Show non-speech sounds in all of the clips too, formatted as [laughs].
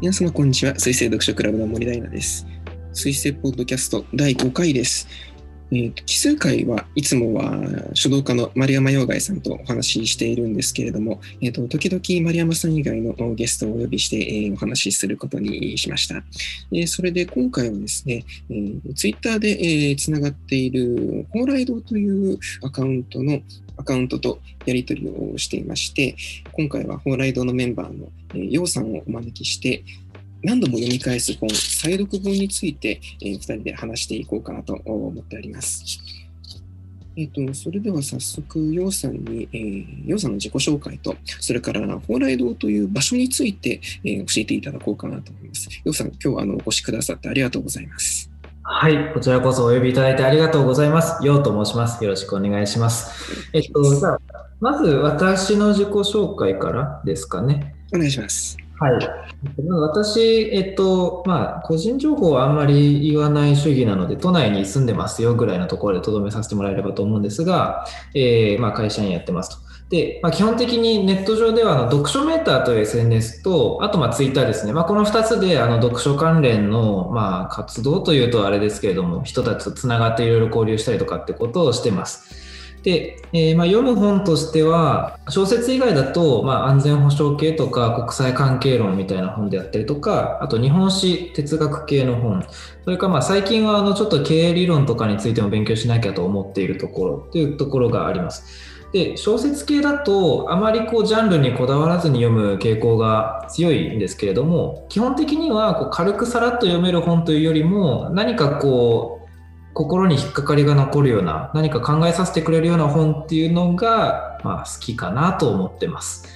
皆様こんにちは。水星読書クラブの森大奈です。水星ポッドキャスト第5回です。えー奇数回はいつもは書道家の丸山洋外さんとお話ししているんですけれども、えーと時々丸山さん以外のゲストをお呼びして、えーお話しすることにしました。えーそれで今回はですね、えー、ツイッターで、えーつながっている蓬莱堂というアカウントのアカウントとやり取りをしていまして、今回は蓬莱堂のメンバーの、えー、楊さんをお招きして、何度も読み返す本、再読本について、えー、2人で話していこうかなと思っております。えっ、と、それでは早速、楊さんに、えー、楊さんの自己紹介と、それから、蓬莱堂という場所について、えー教えていただこうかなと思います。楊さん、今日はあのお越しくださってありがとうございます。はい、こちらこそお呼びいただいてありがとうございます。ようと申します。よろしくお願いします。えっと、じゃあ、まず私の自己紹介からですかね。お願いします。はい。まあ私、えっと、まあ、個人情報はあんまり言わない主義なので、都内に住んでますよぐらいのところでとどめさせてもらえればと思うんですが、えーまあ、会社員やってますと。で、まあ、基本的にネット上ではあの読書メーターという SNS と、あとまあツイッターですね、まあ、この2つであの読書関連のまあ活動というとあれですけれども、人たちとつながっていろいろ交流したりとかってことをしてます。で、えーまあ、読む本としては、小説以外だと、まあ、安全保障系とか国際関係論みたいな本であったりとか、あと日本史、哲学系の本、それからまあ最近はあのちょっと経営理論とかについても勉強しなきゃと思っているところというところがあります。で小説系だとあまりこうジャンルにこだわらずに読む傾向が強いんですけれども基本的にはこう軽くさらっと読める本というよりも何かこう心に引っかかりが残るような何か考えさせてくれるような本っていうのが、まあ、好きかなと思ってます。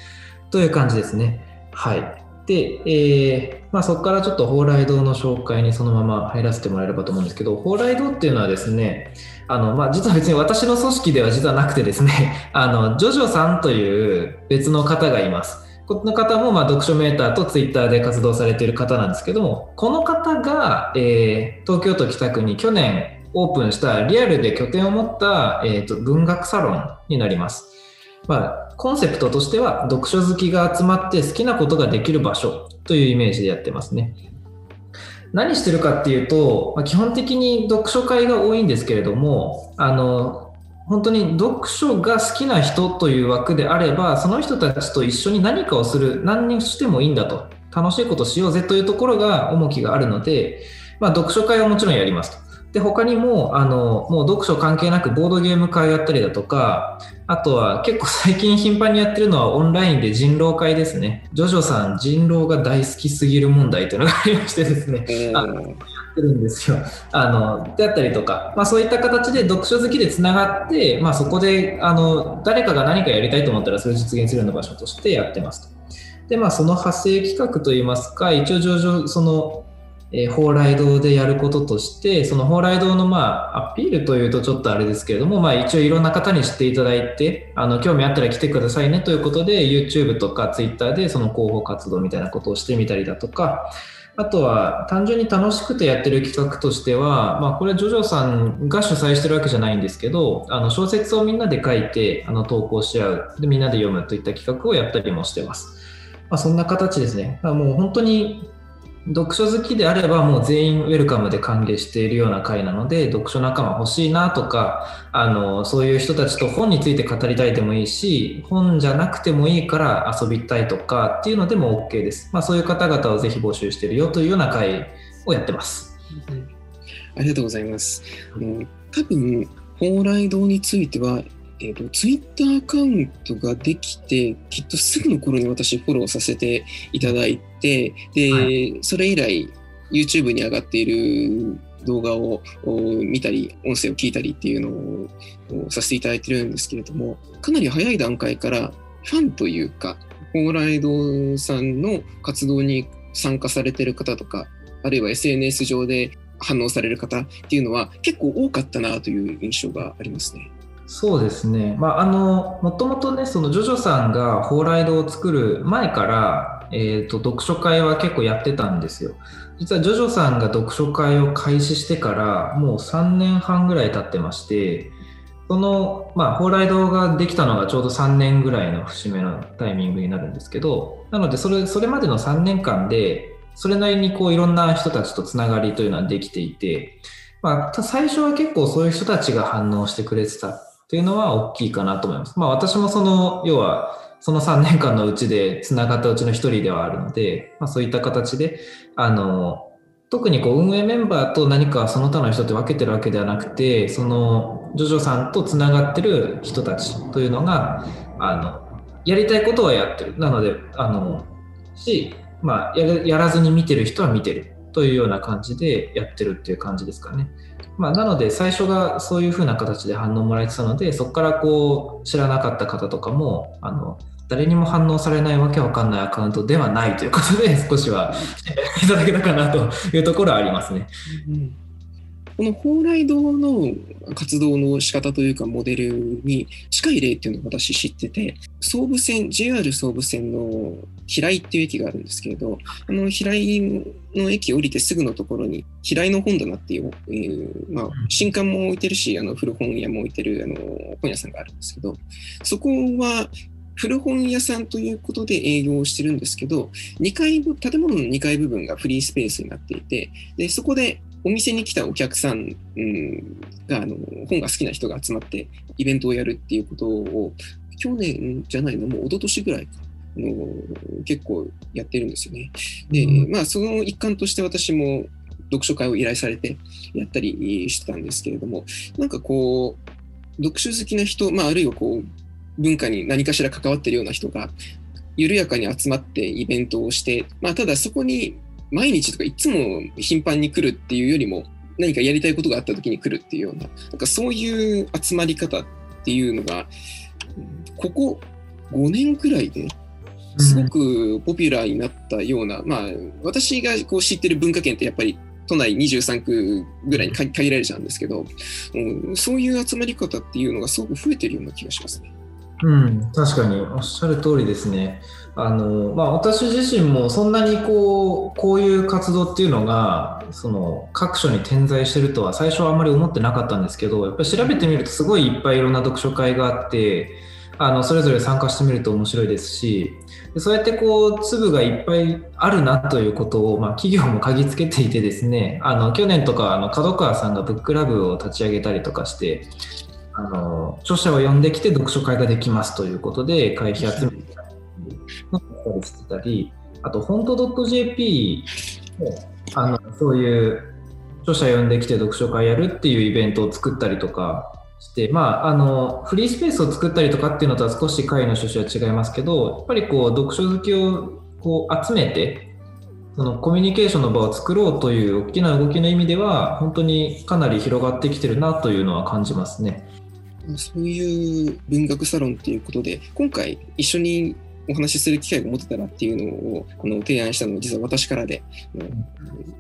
という感じですね。はい。で、えーまあ、そこからちょっと蓬莱堂の紹介にそのまま入らせてもらえればと思うんですけど蓬莱堂っていうのはですねあの、まあ、実は別に私の組織では実はなくてですね [laughs] あのジョジョさんという別の方がいます。この方もま読書メーターとツイッターで活動されている方なんですけどもこの方が、えー東京都北区に去年オープンしたリアルで拠点を持った、えーと文学サロンになります。まあ、コンセプトとしては読書好きが集まって好きなことができる場所というイメージでやってますね。何してるかっていうと、まあ基本的に読書会が多いんですけれども、あの本当に読書が好きな人という枠であれば、その人たちと一緒に何かをする、何にしてもいいんだと、楽しいことしようぜというところが重きがあるので、まあ、読書会はもちろんやりますと。で他にもあのもう読書関係なくボードゲーム会やったりだとかあとは結構最近頻繁にやってるのはオンラインで人狼会ですねジョジョさん人狼が大好きすぎる問題というのがありましてですねあおーってるんですよ。あのであったりとか、まあ、そういった形で読書好きでつながって、まあ、そこであの誰かが何かやりたいと思ったらそれを実現するような場所としてやってますと。でまあ、その派生企画といいますか一応上場その、えー蓬莱堂でやることとしてその蓬莱堂の、まあ、アピールというとちょっとあれですけれども、まあ、一応いろんな方に知っていただいてあの興味あったら来てくださいねということで YouTube とか Twitter でその広報活動みたいなことをしてみたりだとかあとは単純に楽しくてやってる企画としては、まあ、これはジョジョさんが主催してるわけじゃないんですけどあの小説をみんなで書いてあの投稿し合うでみんなで読むといった企画をやったりもしてます。まあ、そんな形ですね。もう本当に読書好きであればもう全員ウェルカムで歓迎しているような会なので読書仲間欲しいなとかあのそういう人たちと本について語りたいでもいいし本じゃなくてもいいから遊びたいとかっていうのでも OK です、まあ、そういう方々をぜひ募集しているよというような会をやってます。ありがとうございます。あの多分、蓬莱堂については、えーと、ツイッターアカウントができて、きっとすぐの頃に私フォローさせていただいて、で、はそれ以来、YouTube に上がっている動画をお見たり、音声を聞いたりっていうのをおさせていただいてるんですけれども、かなり早い段階からファンというか、蓬莱堂さんの活動に参加されてる方とか、あるいは SNS 上で反応される方っていうのは結構多かったなという印象がありますね。そうですね、まあ、あのもともとねそのジョジョさんが蓬莱堂を作る前から、えー、と読書会は結構やってたんですよ。実はジョジョさんが読書会を開始してからもう3年半ぐらい経ってましてその、まあ、蓬莱堂ができたのがちょうど3年ぐらいの節目のタイミングになるんですけどなのでそれそれまでの3年間でそれなりにこういろんな人たちとつながりというのはできていて、まあ、最初は結構そういう人たちが反応してくれてたっていうのは大きいかなと思います。まあ、私もその要はその3年間のうちでつながったうちの1人ではあるので、まあ、そういった形であの特にこう運営メンバーと何かその他の人って分けてるわけではなくてそのジョジョさんとつながってる人たちというのがあのやりたいことはやってるなのであのし、まあ、ややらずに見てる人は見てるというような感じでやってるっていう感じですかね。まあ、なので最初がそういうふうな形で反応もらえてたのでそこからこう知らなかった方とかもあの誰にも反応されないわけわかんないアカウントではないということで少しは [laughs] いただけたかなというところはありますね。うんこの蓬莱堂の活動の仕方というかモデルに近い例っていうのを私知ってて総武線 JR 総武線の平井っていう駅があるんですけれどあの平井の駅降りてすぐのところに平井の本棚っていう、えー、まあ、新刊も置いてるしあの古本屋も置いてるあの本屋さんがあるんですけどそこは古本屋さんということで営業をしてるんですけど、2階建物の2階部分がフリースペースになっていて、でそこでお店に来たお客さん、うん、があの本が好きな人が集まってイベントをやるっていうことを去年じゃないのもう一昨年ぐらいかの結構やってるんですよね。で、まあその一環として私も読書会を依頼されてやったりしてたんですけれどもなんかこう読書好きな人、まあ、あるいはこう文化に何かしら関わってるような人が緩やかに集まってイベントをして、まあ、ただそこに毎日とかいつも頻繁に来るっていうよりも何かやりたいことがあった時に来るっていうようななんかそういう集まり方っていうのがここ5年くらいですごくポピュラーになったような、うん、まあ私がこう知ってる文化圏ってやっぱり都内23区ぐらいに限られちゃうんですけど、うん、そういう集まり方っていうのがすごく増えてるような気がしますね。うん、確かにおっしゃる通りですね。あのまあ、私自身もそんなにこうこういう活動っていうのがその各所に点在してるとは最初はあんまり思ってなかったんですけどやっぱり調べてみるとすごいいっぱいいろんな読書会があってあのそれぞれ参加してみると面白いですしでそうやってこう粒がいっぱいあるなということを、まあ、企業も嗅ぎつけていてですねあの去年とかあの角川さんがブックラブを立ち上げたりとかしてあの著者を呼んできて読書会ができますということで会費集めてたりしてたりあと、本当 .jp もあのそういう著者呼んできて読書会やるっていうイベントを作ったりとかして、まあ、あのフリースペースを作ったりとかっていうのとは少し会の趣旨は違いますけどやっぱりこう読書好きをこう集めてそのコミュニケーションの場を作ろうという大きな動きの意味では本当にかなり広がってきてるなというのは感じますね。そういう文学サロンっていうことで、今回一緒にお話しする機会が持てたらっていうのをこの提案したのは実は私からで、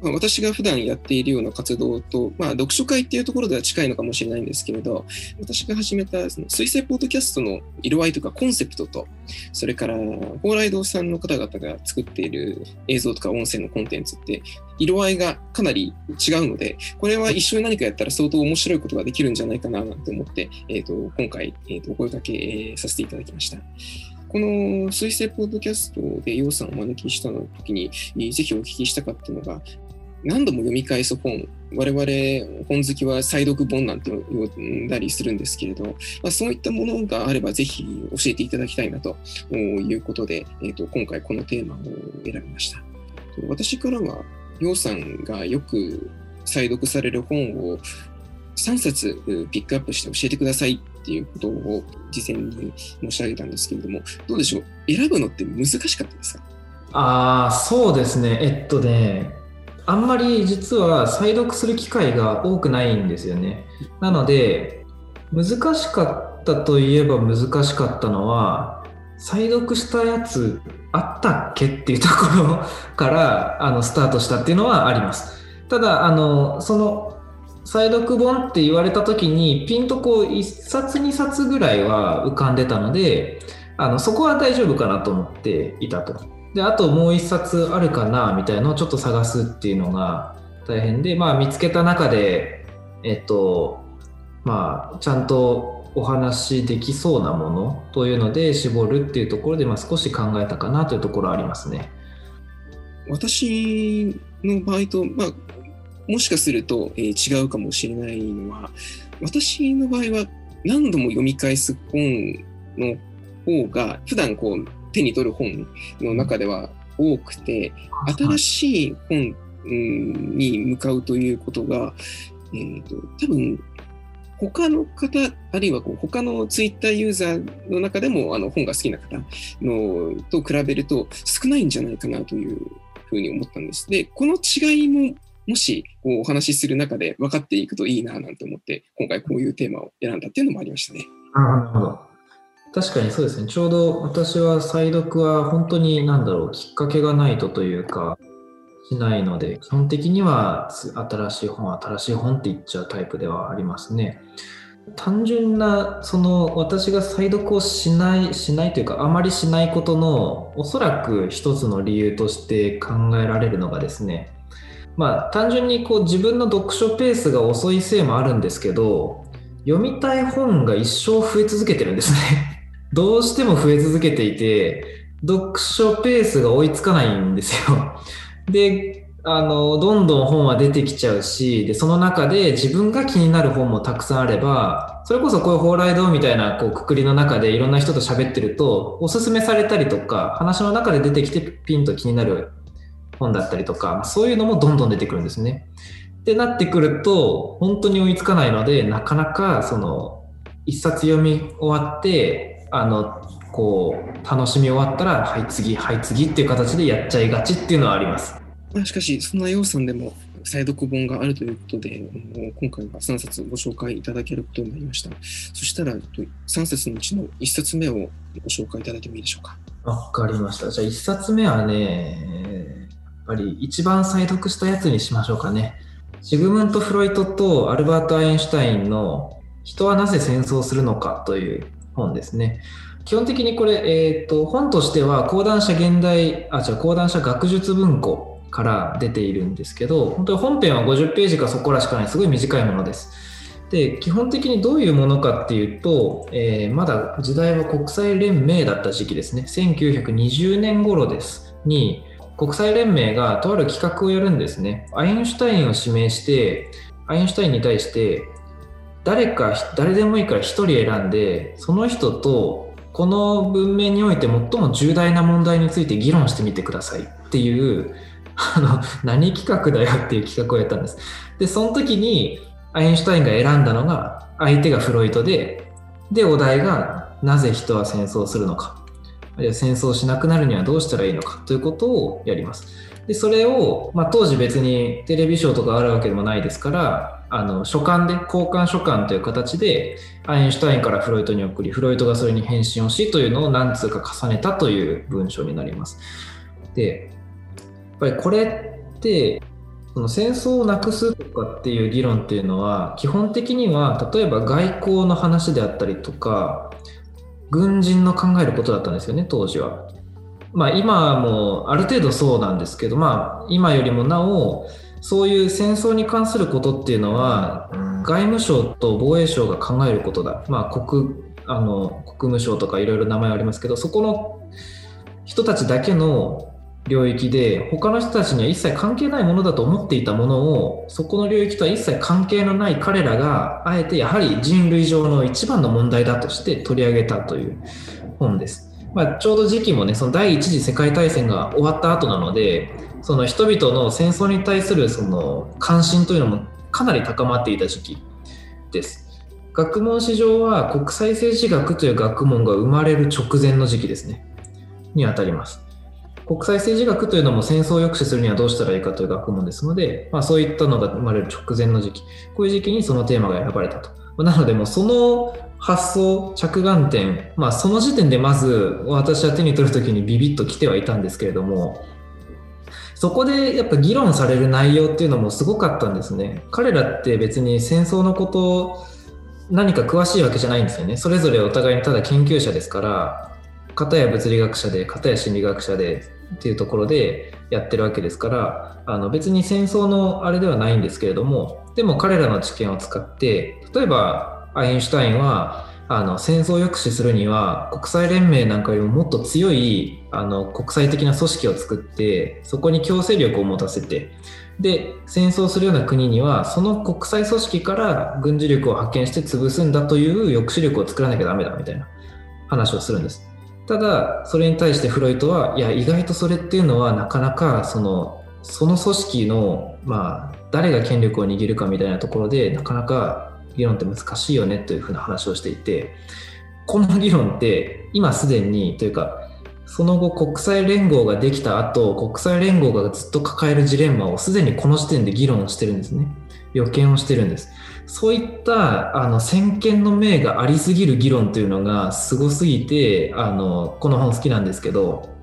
まあ、私が普段やっているような活動と、まあ、読書会っていうところでは近いのかもしれないんですけれど私が始めたその水星ポッドキャストの色合いとかコンセプトとそれから蓬莱堂さんの方々が作っている映像とか音声のコンテンツって色合いがかなり違うのでこれは一緒に何かやったら相当面白いことができるんじゃないかななんて思って、えーと、今回、えーと、お声掛けさせていただきました。この水星ポッドキャストで楊さんをお招きした時に、ぜひお聞きしたかったのが、何度も読み返す本、我々本好きは再読本なんて呼んだりするんですけれど、まあ、そういったものがあればぜひ教えていただきたいなということで、えーと、今回このテーマを選びました。私からは、楊さんがよく再読される本を3冊ピックアップして教えてくださいっていうことを事前に申し上げたんですけれども、どうでしょう、選ぶのって難しかったですか？ああ、そうですね。えっとね、あんまり実は再読する機会が多くないんですよね。なので、難しかったといえば難しかったのは、再読したやつあったっけっていうところからあのスタートしたっていうのはあります。ただ、あのその再読本って言われた時にピンとこう1冊2冊ぐらいは浮かんでたのであのそこは大丈夫かなと思っていたと。であともう1冊あるかなみたいなのをちょっと探すっていうのが大変で、まあ、見つけた中で、えっとまあ、ちゃんとお話できそうなものというので絞るっていうところで、まあ、少し考えたかなというところありますね。私の場合と、まあ、もしかすると、えー、違うかもしれないのは、私の場合は何度も読み返す本の方が、普段こう手に取る本の中では多くて、新しい本に向かうということが、えーと、多分他の方、あるいはこう他のツイッターユーザーの中でもあの本が好きな方のと比べると少ないんじゃないかなというふうに思ったんです。で、この違いももしこうお話しする中で分かっていくといいななんて思って、今回こういうテーマを選んだっていうのもありましたね。なるほど。確かにそうですね。ちょうど私は再読は本当に何だろう、きっかけがないとというか、しないので、基本的には新しい本、新しい本って言っちゃうタイプではありますね。単純な、その私が再読をしない、しないというか、あまりしないことの、おそらく一つの理由として考えられるのがですね、まあ単純にこう自分の読書ペースが遅いせいもあるんですけど、読みたい本が一生増え続けてるんですね。[laughs] どうしても増え続けていて、読書ペースが追いつかないんですよ。で、あの、どんどん本は出てきちゃうし、で、その中で自分が気になる本もたくさんあれば、それこそこういう蓬莱堂みたいなこうくくりの中でいろんな人と喋ってると、おすすめされたりとか、話の中で出てきてピンと気になる本だったりとか、そういうのもどんどん出てくるんですね。ってなってくると、本当に追いつかないので、なかなかその、一冊読み終わって、あの、こう楽しみ終わったらはい次はい次っていう形でやっちゃいがちっていうのはあります。しかしそんな要素でも再読本があるということで、今回は3冊ご紹介いただけることになりました。そしたら、3冊のうちの1冊目をご紹介いただいてもいいでしょうか？わかりました。じゃあ1冊目はね、ぱり一番再読したやつにしましょうかね。シグムント・フロイトとアルバート・アインシュタインの人はなぜ戦争するのかという本ですね。基本的にこれ、えーと、本としては講談社現代あじゃ講談社学術文庫から出ているんですけど本当に本編は50ページかそこらしかないすごい短いものです。で基本的にどういうものかっていうと、えー、まだ時代は国際連盟だった時期ですね1920年頃ですに国際連盟がとある企画をやるんですね。アインシュタインを指名してアインシュタインに対して誰か誰でもいいから1人選んでその人とこの文明において最も重大な問題について議論してみてください。っていうあの何企画だよっていう企画をやったんです。でその時にアインシュタインが選んだのが相手がフロイトででお題がなぜ人は戦争するのか。あるいは戦争しなくなるにはどうしたらいいのかということをやります。でそれを、まあ、当時別にテレビショーとかあるわけでもないですからあの書簡で交換書簡という形でアインシュタインからフロイトに送りフロイトがそれに返信をしというのを何通か重ねたという文章になります。でやっぱりこれってその戦争をなくすとかっていう議論っていうのは基本的には例えば外交の話であったりとか軍人の考えることだったんですよね当時は。まあ今もある程度そうなんですけどまあ今よりもなおそういう戦争に関することっていうのは、外務省と防衛省が考えることだ。まあ、国あの国務省とかいろいろ名前ありますけど、そこの人たちだけの領域で、他の人たちには一切関係ないものだと思っていたものを、そこの領域とは一切関係のない彼らが、あえてやはり人類上の一番の問題だとして取り上げたという本です。まあ、ちょうど時期もね、その第一次世界大戦が終わった後なので、その人々の戦争に対するその関心というのもかなり高まっていた時期です。学問史上は国際政治学という学問が生まれる直前の時期ですね。にあたります。国際政治学というのも戦争を抑止するにはどうしたらいいかという学問ですので、まあ、そういったのが生まれる直前の時期、こういう時期にそのテーマが選ばれたと。なので、もうその発想、着眼点、まあ、その時点でまず私は手に取るときにビビッと来てはいたんですけれども、そこでやっぱ議論される内容っていうのもすごかったんですね。彼らって別に戦争のこと何か詳しいわけじゃないんですよね。それぞれお互いにただ研究者ですから、片や物理学者で、片や心理学者でっていうところでやってるわけですから、あの別に戦争のあれではないんですけれども、でも彼らの知見を使って、例えばアインシュタインはあの戦争を抑止するには国際連盟なんかよりももっと強いあの国際的な組織を作ってそこに強制力を持たせてで戦争するような国にはその国際組織から軍事力を派遣して潰すんだという抑止力を作らなきゃダメだみたいな話をするんです。ただそれに対してフロイトはいや意外とそれっていうのはなかなかそのその組織の、まあ、誰が権力を握るかみたいなところでなかなか議論って難しいよねというふうな話をしていてこの議論って今すでにというかその後国際連合ができた後国際連合がずっと抱えるジレンマをすでにこの時点で議論をしてるんですね。予見をしてるんです。そういったあの先見の明がありすぎる議論というのがすごすぎてあのこの本好きなんですけど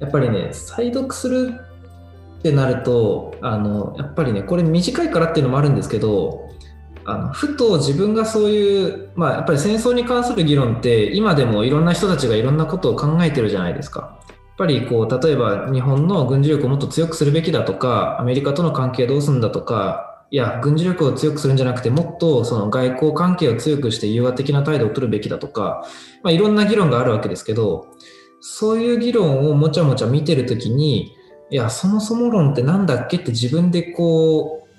やっぱりね再読するってなるとあのやっぱりねこれ短いからっていうのもあるんですけどあのふと自分がそういう、まあ、やっぱり戦争に関する議論って今でもいろんな人たちがいろんなことを考えてるじゃないですか。やっぱりこう例えば日本の軍事力をもっと強くするべきだとかアメリカとの関係どうするんだとかいや軍事力を強くするんじゃなくてもっとその外交関係を強くして融和的な態度を取るべきだとか、まあ、いろんな議論があるわけですけどそういう議論をもちゃもちゃ見てるときにいやそもそも論って何だっけって自分でこう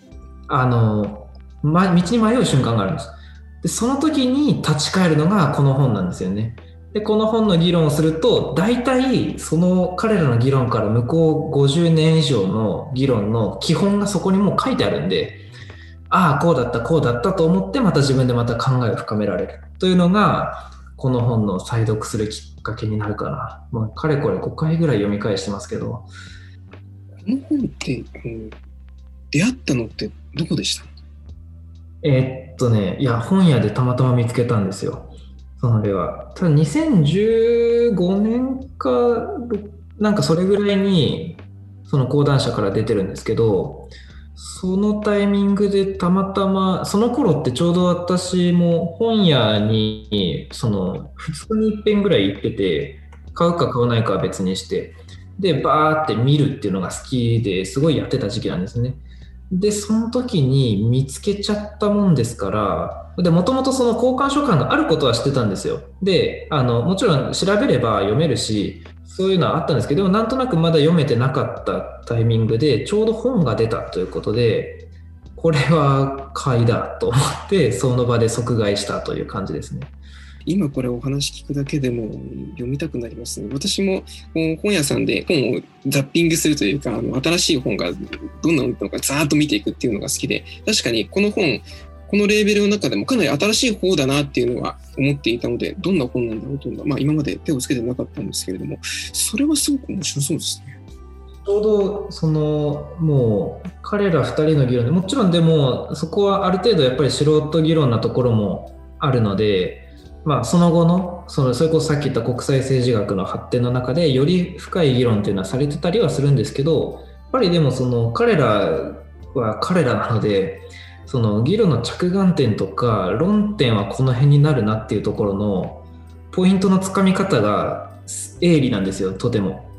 あのま、道に迷う瞬間があるんです。で、その時に立ち返るのがこの本なんですよね。で、この本の議論をすると、大体その彼らの議論から向こう50年以上の議論の基本がそこにもう書いてあるんで、ああ、こうだった、こうだったと思って、また自分でまた考えを深められるというのが、この本の再読するきっかけになるかな。もうかれこれ5回ぐらい読み返してますけど。この本って、うん、出会ったのってどこでした？えー、っとね、いや、本屋でたまたま見つけたんですよ。それは。ただ2015年か、なんかそれぐらいに、その講談社から出てるんですけど、そのタイミングでたまたま、その頃ってちょうど私も本屋に、その、2日に一遍ぐらい行ってて、買うか買わないかは別にして、で、バーって見るっていうのが好きですごいやってた時期なんですね。で、その時に見つけちゃったもんですから、で、もともとその交換書館があることは知ってたんですよ。で、あの、もちろん調べれば読めるし、そういうのはあったんですけど、でもなんとなくまだ読めてなかったタイミングで、ちょうど本が出たということで、これは買いだと思って、その場で即買いしたという感じですね。今これお話聞くだけでも読みたくなりますね。私も本屋さんで本をザッピングするというか、あの新しい本がどんなのかざーっと見ていくっていうのが好きで、確かにこの本、このレーベルの中でもかなり新しい方だなっていうのは思っていたので、どんな本なんだろうというのは、まあ、今まで手をつけてなかったんですけれども、それはすごく面白そうですね。ちょうどそのもう彼ら2人の議論でもちろんでもそこはある程度やっぱり素人議論なところもあるのでまあ、その後のそのそれこそさっき言った国際政治学の発展の中でより深い議論っていうのはされてたりはするんですけどやっぱりでもその彼らは彼らなのでその議論の着眼点とか論点はこの辺になるなっていうところのポイントのつかみ方が鋭利なんですよとても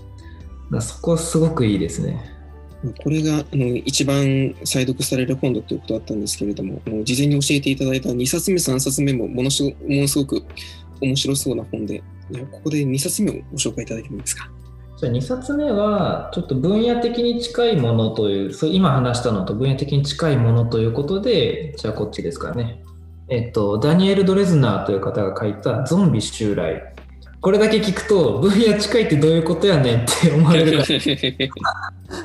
そこはすごくいいですねこれがあの一番再読される本だということだったんですけれども、事前に教えていただいた2冊目、3冊目もものすごく面白そうな本で、ここで2冊目をご紹介いただけもいいですか？じゃあ2冊目は、ちょっと分野的に近いものという、そう今話したのと分野的に近いものということで、じゃあこっちですかね。えっと、ダニエル・ドレズナーという方が書いたゾンビ襲来これだけ聞くと分野近いってどういうことやねんって思われる方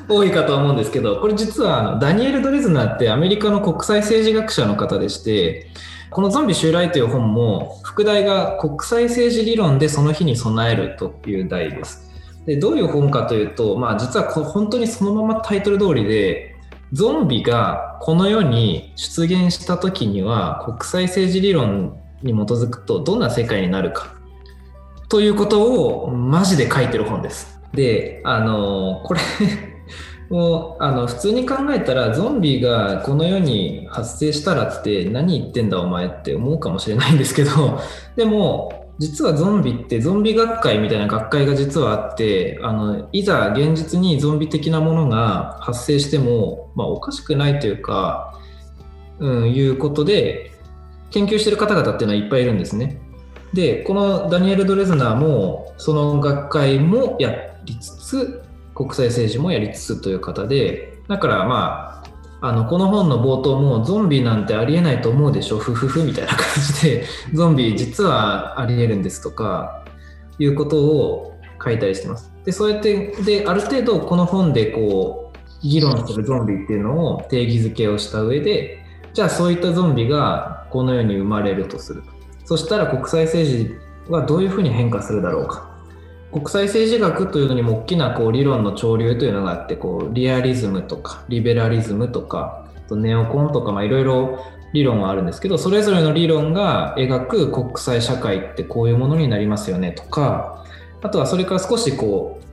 [laughs] 多いかと思うんですけどこれ実はあのダニエル・ドレズナーってアメリカの国際政治学者の方でしてこの「ゾンビ襲来」という本も副題が「国際政治理論でその日に備える」という題です。でどういう本かというと、まあ、実はこ本当にそのままタイトル通りでゾンビがこの世に出現した時には国際政治理論に基づくとどんな世界になるかということをマジで書いてる本です。で、あの、これ [laughs] もうあの普通に考えたらゾンビがこの世に発生したらって何言ってんだお前って思うかもしれないんですけどでも実はゾンビってゾンビ学会みたいな学会が実はあってあのいざ現実にゾンビ的なものが発生しても、まあ、おかしくないというか、うん、いうことで研究してる方々っていうのはいっぱいいるんですね。で、このダニエル・ドレズナーも、その学会もやりつつ、国際政治もやりつつという方で、だからまあ、あのこの本の冒頭もゾンビなんてありえないと思うでしょ、ふふふみたいな感じで、[laughs] ゾンビ実はありえるんですとか、いうことを書いたりしてます。で、そうやって、で、ある程度この本でこう、議論するゾンビっていうのを定義づけをした上で、じゃあそういったゾンビがこの世に生まれるとする。そしたら国際政治はどういうふうに変化するだろうか。国際政治学というのにも大きなこう理論の潮流というのがあってこうリアリズムとかリベラリズムとかネオコンとかいろいろ理論はあるんですけどそれぞれの理論が描く国際社会ってこういうものになりますよねとかあとはそれから少しこう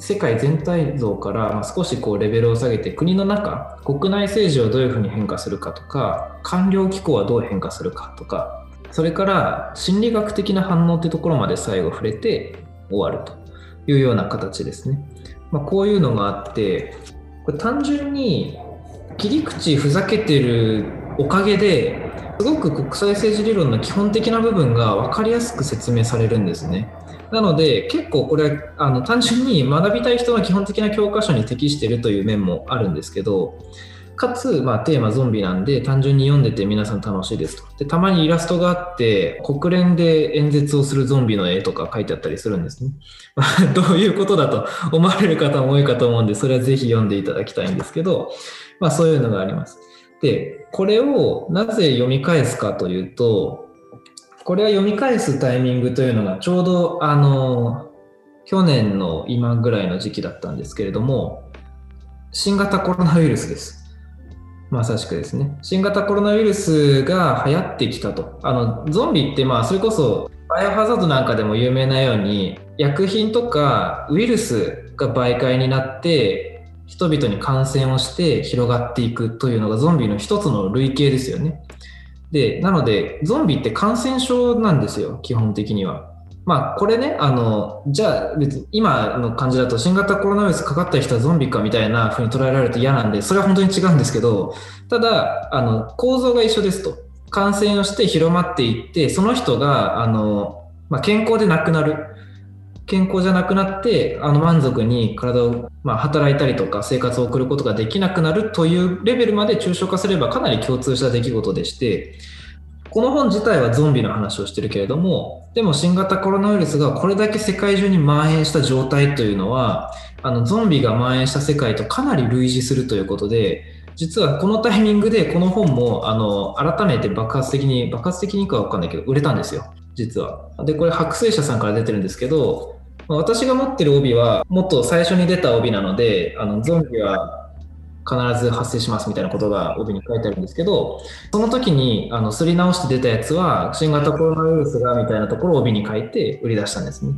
世界全体像から少しこうレベルを下げて国の中国内政治はどういうふうに変化するかとか官僚機構はどう変化するかとかそれから心理学的な反応ってところまで最後触れて終わるというような形ですね。まあ、こういうのがあってこれ単純に切り口ふざけてるおかげですごく国際政治理論の基本的な部分が分かりやすく説明されるんですね。なので結構これあの単純に学びたい人の基本的な教科書に適してるという面もあるんですけどかつ、まあ、テーマゾンビなんで単純に読んでて皆さん楽しいですと。でたまにイラストがあって国連で演説をするゾンビの絵とか書いてあったりするんですね、まあ、どういうことだと思われる方も多いかと思うんでそれはぜひ読んでいただきたいんですけど、まあ、そういうのがあります。でこれをなぜ読み返すかというとこれは読み返すタイミングというのがちょうどあの去年の今ぐらいの時期だったんですけれども新型コロナウイルスです。まさしくですね。新型コロナウイルスが流行ってきたと。あの、ゾンビってまあ、それこそ、バイオハザードなんかでも有名なように、薬品とかウイルスが媒介になって、人々に感染をして広がっていくというのがゾンビの一つの類型ですよね。で、なので、ゾンビって感染症なんですよ、基本的には。まあ、これね、あの、じゃあ別に今の感じだと新型コロナウイルスかかった人はゾンビかみたいな風に捉えられると嫌なんで、それは本当に違うんですけど、ただ、あの、構造が一緒ですと。感染をして広まっていって、その人が、あの、まあ、健康でなくなる。健康じゃなくなって、あの、満足に体を、まあ、働いたりとか生活を送ることができなくなるというレベルまで抽象化すればかなり共通した出来事でして、この本自体はゾンビの話をしてるけれども、でも新型コロナウイルスがこれだけ世界中に蔓延した状態というのは、あのゾンビが蔓延した世界とかなり類似するということで、実はこのタイミングでこの本もあの改めて爆発的に、爆発的にかは分かんないけど、売れたんですよ、実は。で、これ、白水社さんから出てるんですけど、私が持ってる帯は、もっと最初に出た帯なので、あのゾンビは必ず発生しますみたいなことが帯に書いてあるんですけど、その時にあのすり直して出たやつは、新型コロナウイルスがみたいなところを帯に書いて売り出したんですね。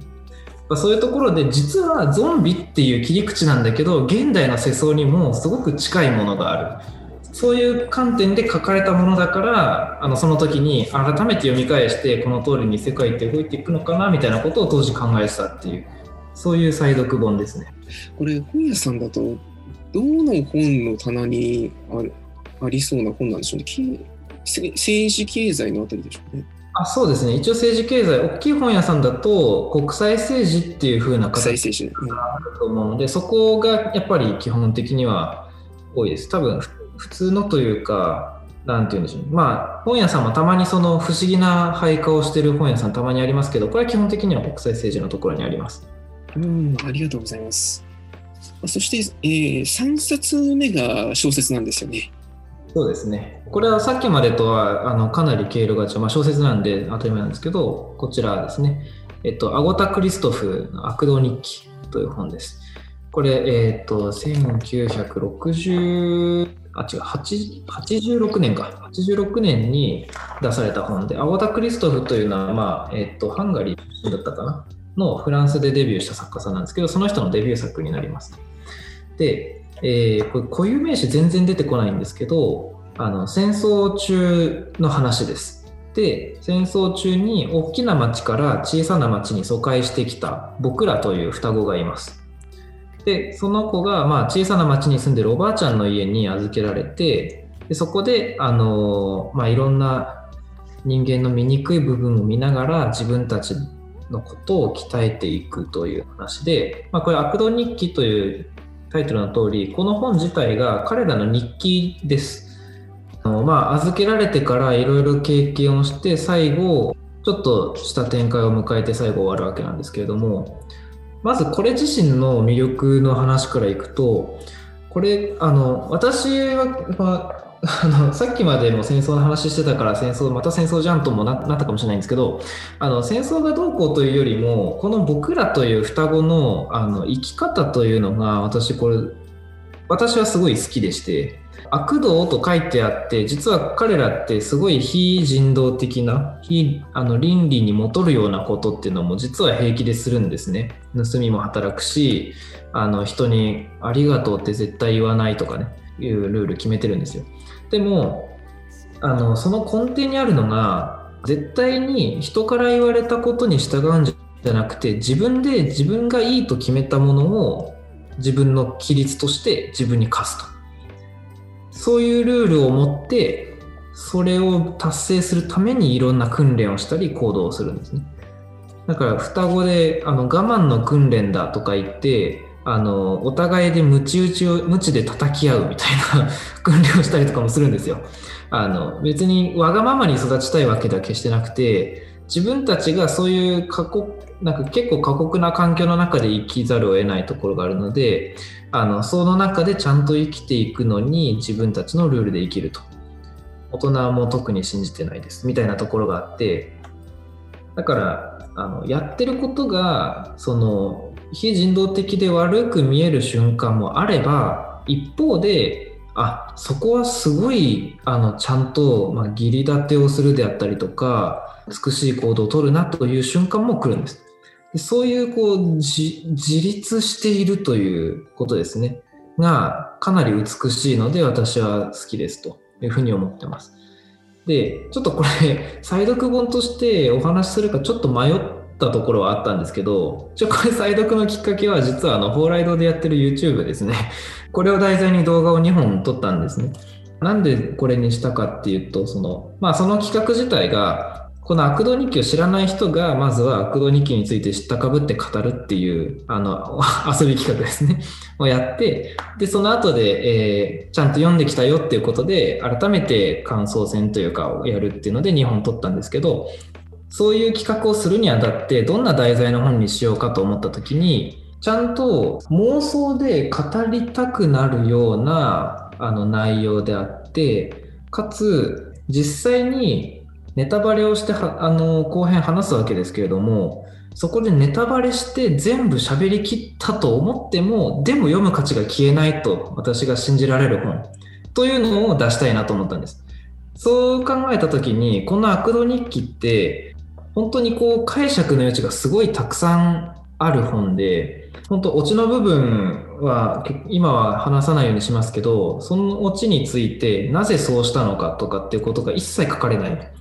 そういうところで実はゾンビっていう切り口なんだけど現代の世相にもすごく近いものがあるそういう観点で書かれたものだからあのその時に改めて読み返してこの通りに世界って動いていくのかなみたいなことを当時考えてたっていうそういう再読本ですね。これ本屋さんだとどの本の棚にあるありそうな本なんでしょうね。政治経済のあたりでしょうね。あそうですね。一応政治経済、大きい本屋さんだと国際政治っていうふうな形があると思うので、そこがやっぱり基本的には多いです。多分普通のというか、なんて言うんでしょう。まあ、本屋さんもたまにその不思議な配下をしてる本屋さんたまにありますけど、これは基本的には国際政治のところにあります。うん、ありがとうございます。そして、えー、3冊目が小説なんですよね。そうですね。これはさっきまでとはあのかなり経路が違う、まあ、小説なんで当たり前なんですけど、こちらですね。えっと、アゴタ・クリストフの悪道日記という本です。これ、えっと、1960、あ、違う、86年か。86年に出された本で、アゴタ・クリストフというのは、まあ、えっと、ハンガリーだったかな。のフランスでデビューした作家さんなんですけど、その人のデビュー作になります。で、えー、これ固有名詞全然出てこないんですけど、あの戦争中の話です。で、戦争中に大きな町から小さな町に疎開してきた僕らという双子がいます。で、その子がまあ小さな町に住んでるおばあちゃんの家に預けられて、でそこで、あのまあ、いろんな人間の醜い部分を見ながら自分たちのことを鍛えていくという話で、まあ、これ「悪道日記」というタイトルの通りこの本自体が彼らの日記です。あのまあ、預けられてからいろいろ経験をして最後ちょっとした展開を迎えて最後終わるわけなんですけれどもまずこれ自身の魅力の話からいくとこれあの私は、まあのさっきまでも戦争の話してたから戦争また戦争じゃんともなったかもしれないんですけどあの戦争がどうこうというよりもこの僕らという双子のあの生き方というのが私これ私はすごい好きでして悪道と書いてあって実は彼らってすごい非人道的な非あの倫理に戻るようなことっていうのも実は平気でするんですね。盗みも働くしあの人に「ありがとう」って絶対言わないとかねいうルール決めてるんですよ。でもあのその根底にあるのが絶対に人から言われたことに従うんじゃなくて自分で自分がいいと決めたものを自分の規律として自分に課すと。そういうルールを持ってそれを達成するためにいろんな訓練をしたり行動をするんですね。だから双子であの我慢の訓練だとか言ってあのお互いでムチ打ちをムチで叩き合うみたいな [laughs] 訓練をしたりとかもするんですよ。あの別にわがままに育ちたいわけでは決してなくて自分たちがそういう過酷なんか結構過酷な環境の中で生きざるを得ないところがあるのであのその中でちゃんと生きていくのに自分たちのルールで生きると。大人も特に信じてないです。みたいなところがあって。だからあのやってることがその非人道的で悪く見える瞬間もあれば一方であそこはすごいあのちゃんと、まあ、義理立てをするであったりとか美しい行動をとるなという瞬間も来るんです。でそういうこう自立しているということですねがかなり美しいので私は好きですというふうに思ってます。でちょっとこれ [laughs] 再読本としてお話しするかちょっと迷ったところはあったんですけど、ちょ、これ再読のきっかけは実はあの、蓬莱堂でやってる YouTube ですね。[laughs] これを題材に動画を2本撮ったんですね。なんでこれにしたかっていうと、その、まあその企画自体が、この悪道日記を知らない人が、まずは悪道日記について知ったかぶって語るっていう、あの、[laughs] 遊び企画ですね。をやって、で、その後で、えー、ちゃんと読んできたよっていうことで、改めて感想戦というかをやるっていうので2本撮ったんですけど、そういう企画をするにあたってどんな題材の本にしようかと思った時にちゃんと妄想で語りたくなるようなあの内容であってかつ実際にネタバレをしてあの後編話すわけですけれどもそこでネタバレして全部喋りきったと思ってもでも読む価値が消えないと私が信じられる本というのを出したいなと思ったんです。そう考えた時にこの悪道日記って本当にこう解釈の余地がすごいたくさんある本で、本当オチの部分は今は話さないようにしますけど、そのオチについてなぜそうしたのかとかっていうことが一切書かれない。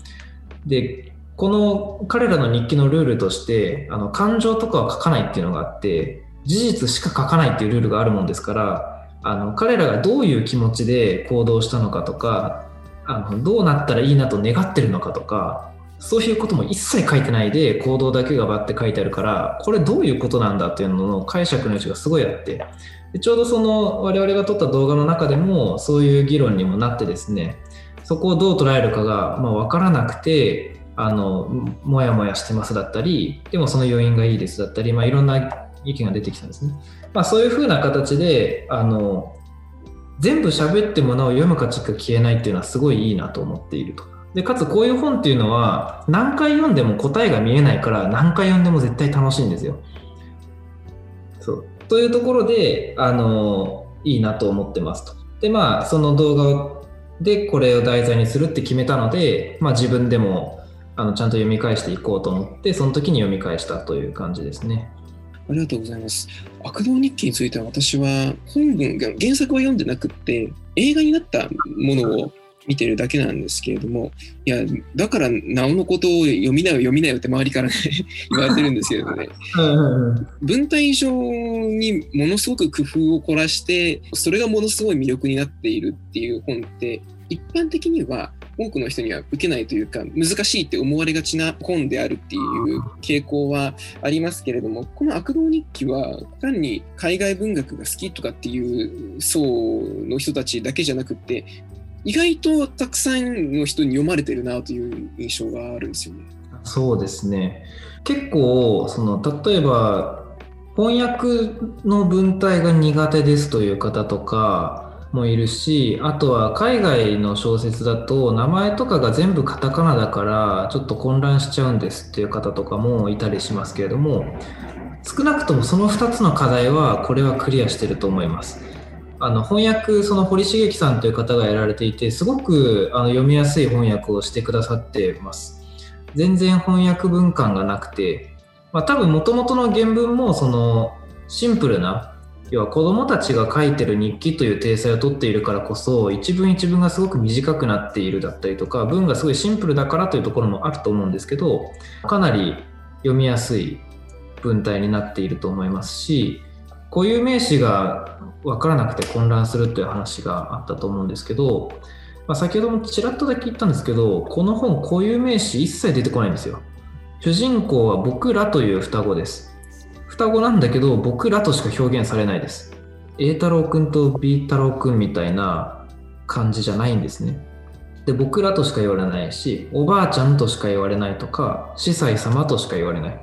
で、この彼らの日記のルールとして、あの感情とかは書かないっていうのがあって、事実しか書かないっていうルールがあるもんですから、あの彼らがどういう気持ちで行動したのかとか、あのどうなったらいいなと願ってるのかとか、そういうことも一切書いてないで行動だけがバッて書いてあるからこれどういうことなんだっていうのの解釈の余地がすごいあってでちょうどその我々が撮った動画の中でもそういう議論にもなってですねそこをどう捉えるかが、まあ、分からなくてあのもやもやしてますだったりでもその要因がいいですだったり、まあ、いろんな意見が出てきたんですね、まあ、そういうふうな形であの全部喋ってもなお読む価値が消えないっていうのはすごいいいなと思っていると。でかつこういう本っていうのは何回読んでも答えが見えないから何回読んでも絶対楽しいんですよ。そうというところであのいいなと思ってますと。でまあその動画でこれを題材にするって決めたので、まあ、自分でもあのちゃんと読み返していこうと思ってその時に読み返したという感じですね。ありがとうございます。悪道日記については私は本文が原作は読んでなくって映画になったものを見てるだけなんですけれども、いや、だから、なおのことを読みなよ、読みなよって周りからね言われてるんですけどね。文体上にものすごく工夫を凝らして、それがものすごい魅力になっているっていう本って、一般的には多くの人には受けないというか難しいって思われがちな本であるっていう傾向はありますけれどもこの悪道日記は単に海外文学が好きとかっていう層の人たちだけじゃなくって意外とたくさんの人に読まれてるなという印象があるんですよね。そうですね結構その例えば翻訳の文体が苦手ですという方とかもいるしあとは海外の小説だと名前とかが全部カタカナだからちょっと混乱しちゃうんですっていう方とかもいたりしますけれども少なくともその2つの課題はこれはクリアしてると思います。あの翻訳その堀茂樹さんという方がやられていてすごくあの読みやすい翻訳をしてくださってます。全然翻訳文感がなくてまあ、多分もともとの原文もそのシンプルな要は子どもたちが書いてる日記という体裁をとっているからこそ一文一文がすごく短くなっているだったりとか文がすごいシンプルだからというところもあると思うんですけどかなり読みやすい文体になっていると思いますし固有名詞が分からなくて混乱するという話があったと思うんですけど、まあ、先ほどもちらっとだけ言ったんですけどこの本固有名詞一切出てこないんですよ。主人公は僕らという双子です。双子なんだけど、僕らとしか表現されないです。A 太郎くんと B 太郎くんみたいな感じじゃないんですね。で、僕らとしか言われないし、おばあちゃんとしか言われないとか、司祭様としか言われない。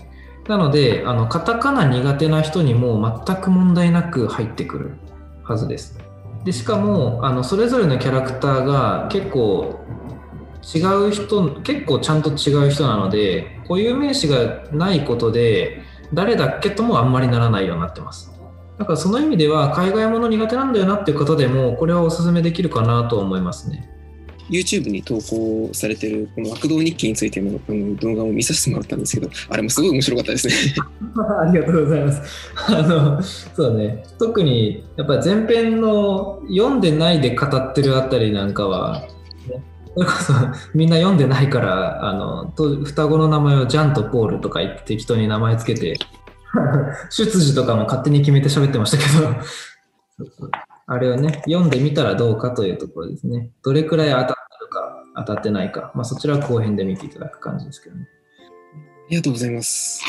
なので、あの、カタカナ苦手な人にも全く問題なく入ってくるはずです。で、しかも、あの、それぞれのキャラクターが結構違う人結構ちゃんと違う人なので固有名詞がないことで誰だっけともあんまりならないようになってますだからその意味では海外もの苦手なんだよなっていう方でもこれはおすすめできるかなと思いますね YouTube に投稿されてるこの悪道日記についてのこの動画を見させてもらったんですけどあれもすごい面白かったですね。[laughs] ありがとうございます。[laughs] あのそうね。特にやっぱ前編の読んでないで語ってるあたりなんかはそれこそみんな読んでないからあのと双子の名前をジャンとポールとか言って適当に名前つけて [laughs] 出自とかも勝手に決めて喋ってましたけど。あれをね読んでみたらどうかというところですね。どれくらい当た当たってないか、まあ、そちらは後編で見ていただく感じですけどね。ありがとうございます。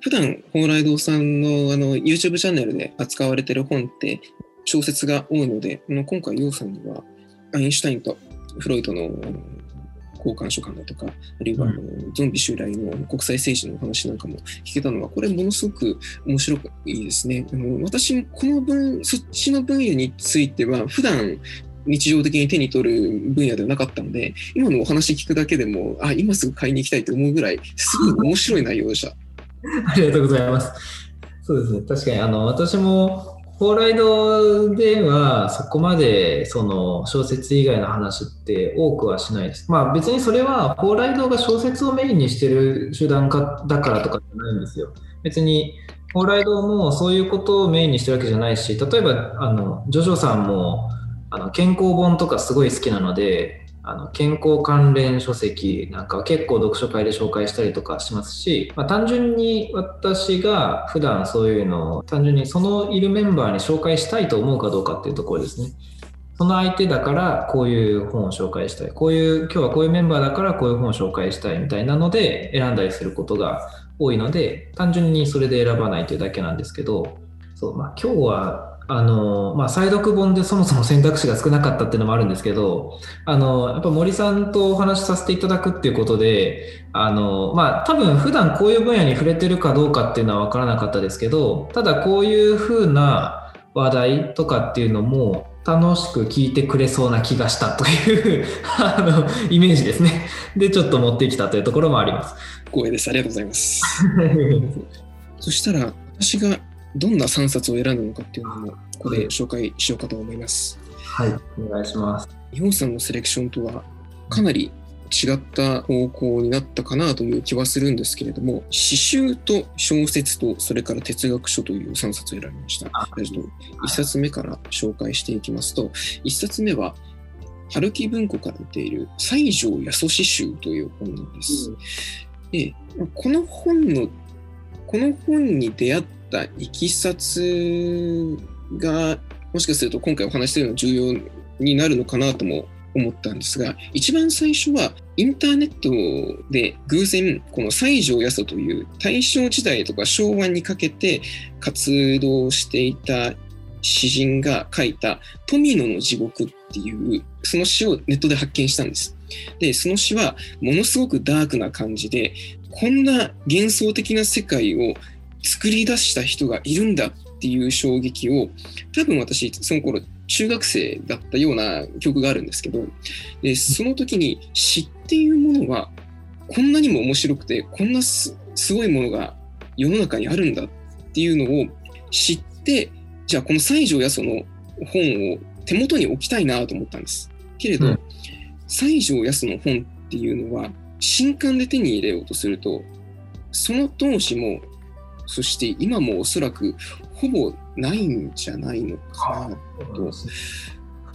普段蓬莱堂さんのあの YouTube チャンネルで扱われてる本って小説が多いので今回楊さんにはアインシュタインとフロイトの交換書簡だとか、あるいはあのゾンビ襲来の国際政治の話なんかも聞けたのは、これものすごく面白いですね。あの私、この分、そっちの分野については、普段日常的に手に取る分野ではなかったので、今のお話聞くだけでも、あ、今すぐ買いに行きたいと思うぐらい、すごい面白い内容でした。[laughs] ありがとうございます。そうですね。確かに、あの、私も蓬莱堂ではそこまでその小説以外の話って多くはしないです。まあ別にそれは蓬莱堂が小説をメインにしてる手段かだからとかじゃないんですよ。別に蓬莱堂もそういうことをメインにしてるわけじゃないし、例えばあのジョジョさんもあの健康本とかすごい好きなので、あの健康関連書籍なんか結構読書会で紹介したりとかしますし、まあ、単純に私が普段そういうのを単純にそのいるメンバーに紹介したいと思うかどうかっていうところですね。その相手だからこういう本を紹介したい。こういう、今日はこういうメンバーだからこういう本を紹介したいみたいなので選んだりすることが多いので、単純にそれで選ばないというだけなんですけど、そう、まあ今日はあの、まあ、再読本でそもそも選択肢が少なかったっていうのもあるんですけど、あの、やっぱ森さんとお話しさせていただくっていうことで、あの、まあ、多分普段こういう分野に触れてるかどうかっていうのは分からなかったですけど、ただこういうふうな話題とかっていうのも楽しく聞いてくれそうな気がしたという [laughs] あの、イメージですね。で、ちょっと持ってきたというところもあります。光栄です。ありがとうございます。[laughs] そしたら、私がどんな3冊を選んだのかっていうのも、ここで紹介しようかと思います。はい、お願いします。日本さんのセレクションとは、かなり違った方向になったかなという気はするんですけれども、詩集と小説と、それから哲学書という3冊を選びました。1冊目から紹介していきますと、1冊目は、春木文庫から出ている西条康詩集という本なんです。うん、でこの本のこの本に出会ったいきさつが、もしかすると今回お話しているの重要になるのかなとも思ったんですが、一番最初はインターネットで偶然、この西条八十という大正時代とか昭和にかけて活動していた詩人が書いた富野の地獄っていうその詩をネットで発見したんです。で、その詩はものすごくダークな感じで、こんな幻想的な世界を作り出した人がいるんだっていう衝撃を多分私その頃中学生だったような記憶があるんですけどでその時に詩っていうものはこんなにも面白くてこんなすごいものが世の中にあるんだっていうのを知ってじゃあこの西条八十の本を手元に置きたいなと思ったんです。けれど、うん、西条八十の本っていうのは新刊で手に入れようとするとその当時もそして今もおそらくほぼないんじゃないのかなと、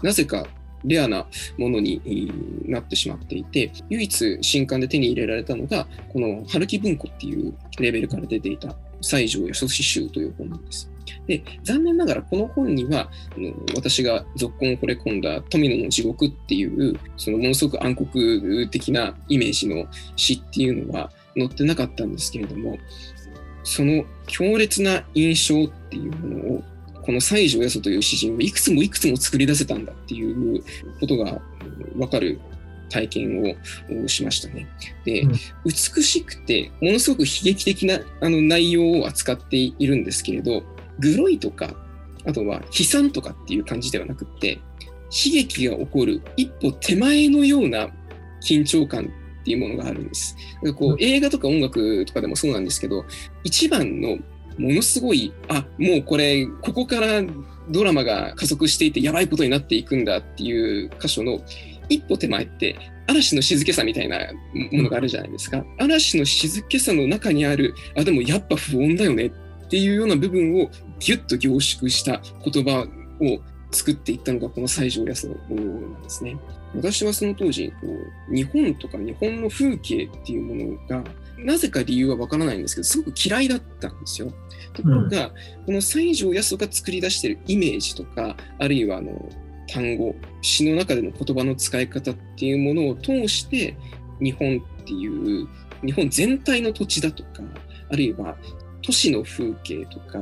なぜかレアなものになってしまっていて、唯一新刊で手に入れられたのが、この春木文庫っていうレベルから出ていた西条よそし集という本なんです。で残念ながらこの本には私が続婚を惚れ込んだ富野の地獄っていうそのものすごく暗黒的なイメージの詩っていうのは載ってなかったんですけれどもその強烈な印象っていうものをこの西条八十という詩人はいくつもいくつも作り出せたんだっていうことが分かる体験をしましたね。で、うん、美しくてものすごく悲劇的なあの内容を扱っているんですけれどグロいとかあとは悲惨とかっていう感じではなくって悲劇が起こる一歩手前のような緊張感っていうものがあるんです。こう映画とか音楽とかでもそうなんですけど、一番のものすごい、あもうこれ、ここからドラマが加速していてやばいことになっていくんだっていう箇所の一歩手前って、嵐の静けさみたいなものがあるじゃないですか。嵐の静けさの中にある、あ、でもやっぱ不穏だよねっていうような部分をギュッと凝縮した言葉を作っていったのがこの西条安なんですね。私はその当時こう日本とか日本の風景っていうものがなぜか理由はわからないんですけどすごく嫌いだったんですよ。ところが、うん、この西条八十が作り出しているイメージとかあるいはあの単語詩の中での言葉の使い方っていうものを通して日本っていう日本全体の土地だとかあるいは都市の風景とか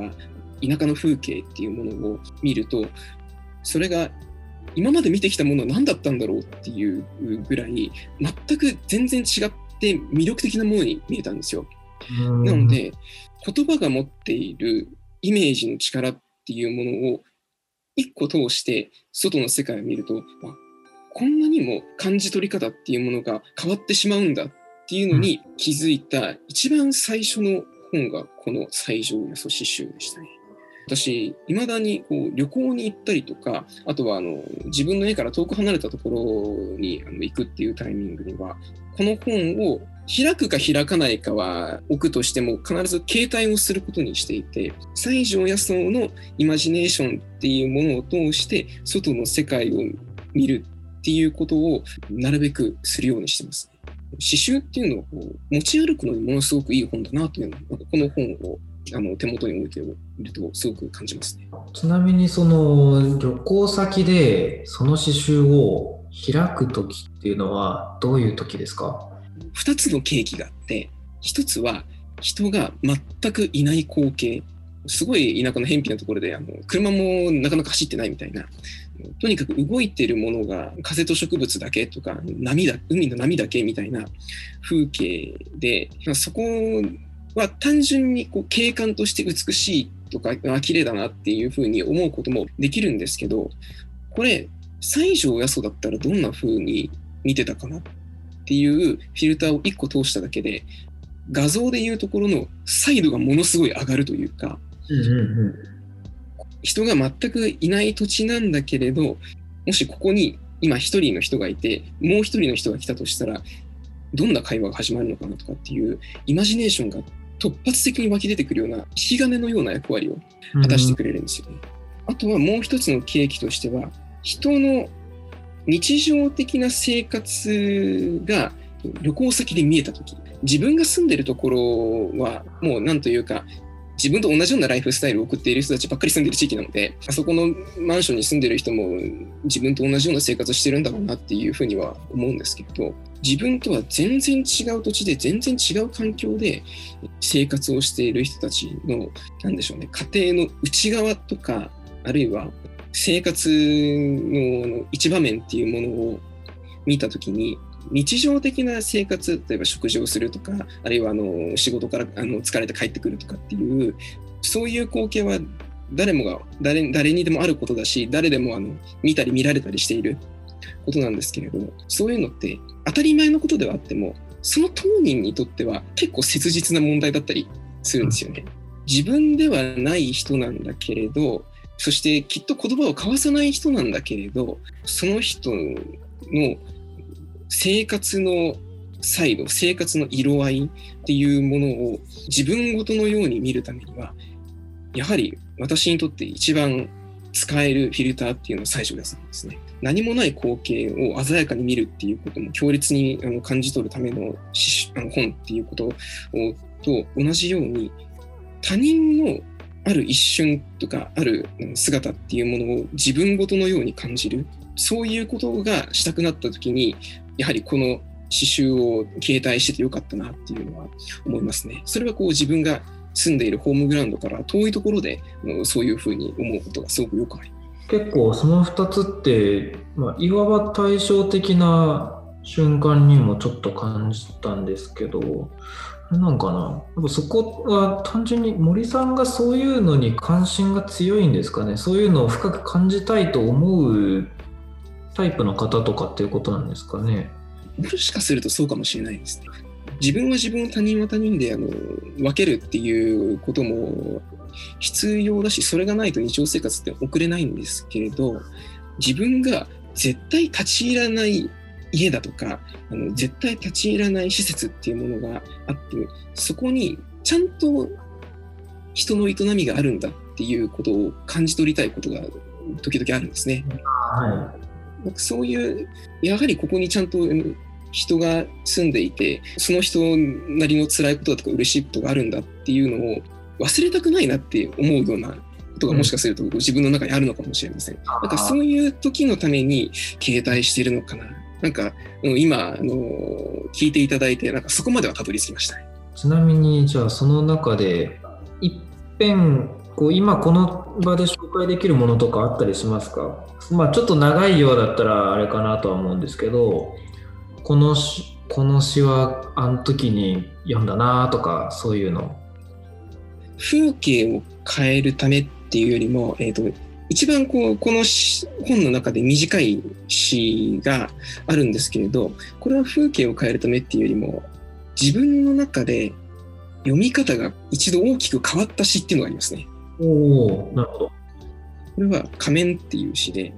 田舎の風景っていうものを見るとそれが今まで見てきたものは何だったんだろうっていうぐらい全く全然違って魅力的なものに見えたんですよ。なので言葉が持っているイメージの力っていうものを一個通して外の世界を見るとこんなにも感じ取り方っていうものが変わってしまうんだっていうのに気づいた一番最初の本がこの西条八十詩集でしたね。私、いまだにこう旅行に行ったりとか、あとはあの自分の家から遠く離れたところにあの行くっていうタイミングには、この本を開くか開かないかは置くとしても必ず携帯をすることにしていて西条八十のイマジネーションっていうものを通して外の世界を見るっていうことをなるべくするようにしてます。刺繍っていうのを持ち歩くのにものすごくいい本だなというのこの本をあの手元に置いてるとすごく感じますね。ちなみにその旅行先でその刺繍を開く時っていうのはどういう時ですか？2つの契機があって1つは人が全くいない光景すごい田舎の偏僻なところであの車もなかなか走ってないみたいなとにかく動いてるものが風と植物だけとか波だ海の波だけみたいな風景でそこは単純にこう景観として美しいとか綺麗だなっていうふうに思うこともできるんですけどこれ西条八十だったらどんな風に見てたかなっていうフィルターを1個通しただけで画像でいうところのサイドがものすごい上がるというか、人が全くいない土地なんだけれどもしここに今1人の人がいてもう1人の人が来たとしたらどんな会話が始まるのかなとかっていうイマジネーションが突発的に湧き出てくるような引き金のような役割を果たしてくれるんですよね。あとはもう一つの契機としては人の日常的な生活が旅行先で見えた時自分が住んでるところはもう何というか自分と同じようなライフスタイルを送っている人たちばっかり住んでる地域なので、あそこのマンションに住んでる人も自分と同じような生活をしてるんだろうなっていうふうには思うんですけど、自分とは全然違う土地で全然違う環境で生活をしている人たちの、なんでしょうね、家庭の内側とか、あるいは生活の一場面っていうものを見たときに、日常的な生活、例えば食事をするとか、あるいはあの仕事からあの疲れて帰ってくるとかっていう、そういう光景は誰もが誰、誰にでもあることだし、誰でもあの見たり見られたりしている。ことなんですけれど、そういうのって当たり前のことではあっても、その当人にとっては結構切実な問題だったりするんですよね。自分ではない人なんだけれど、そしてきっと言葉を交わさない人なんだけれど、その人の生活の態度、生活の色合いっていうものを自分ごとのように見るためには、やはり私にとって一番使えるフィルターっていうのを最初出すんですね。何もない光景を鮮やかに見るっていうことも強烈にあの感じ取るためのあの本っていうことをと同じように他人のある一瞬とかある姿っていうものを自分ごとのように感じるそういうことがしたくなった時にやはりこの刺繍を携帯しててよかったなっていうのは思いますね。それはこう自分が住んでいるホームグラウンドから遠いところでそういうふうに思うことがすごくよくあり結構その2つって、まあ、いわば対照的な瞬間にもちょっと感じたんですけどなんかなやっぱそこは単純に森さんがそういうのに関心が強いんですかねそういうのを深く感じたいと思うタイプの方とかっていうことなんですかね。もしかするとそうかもしれないですね。自分は自分他人は他人であの分けるっていうことも必要だし、それがないと日常生活って送れないんですけれど、自分が絶対立ち入らない家だとか、あの絶対立ち入らない施設っていうものがあって、そこにちゃんと人の営みがあるんだっていうことを感じ取りたいことが時々あるんですね。はいそういう、やはりここにちゃんと人が住んでいて、その人なりの辛いことだとか嬉しいことがあるんだっていうのを忘れたくないなって思うようなことがもしかすると自分の中にあるのかもしれません。なんかそういう時のために携帯してるのかな。なんか今あの聞いていただいてなんかそこまではたどり着きました、ちなみにじゃあその中で一遍こう今この場で紹介できるものとかあったりしますか？まあちょっと長いようだったらあれかなとは思うんですけどこのこの詩はあの時に読んだなとかそういうの風景を変えるためっていうよりも、えーと、一番こうこの本の中で短い詩があるんですけれどこれは風景を変えるためっていうよりも自分の中で読み方が一度大きく変わった詩っていうのがありますね。おなるほど。これは仮面っていう詩で、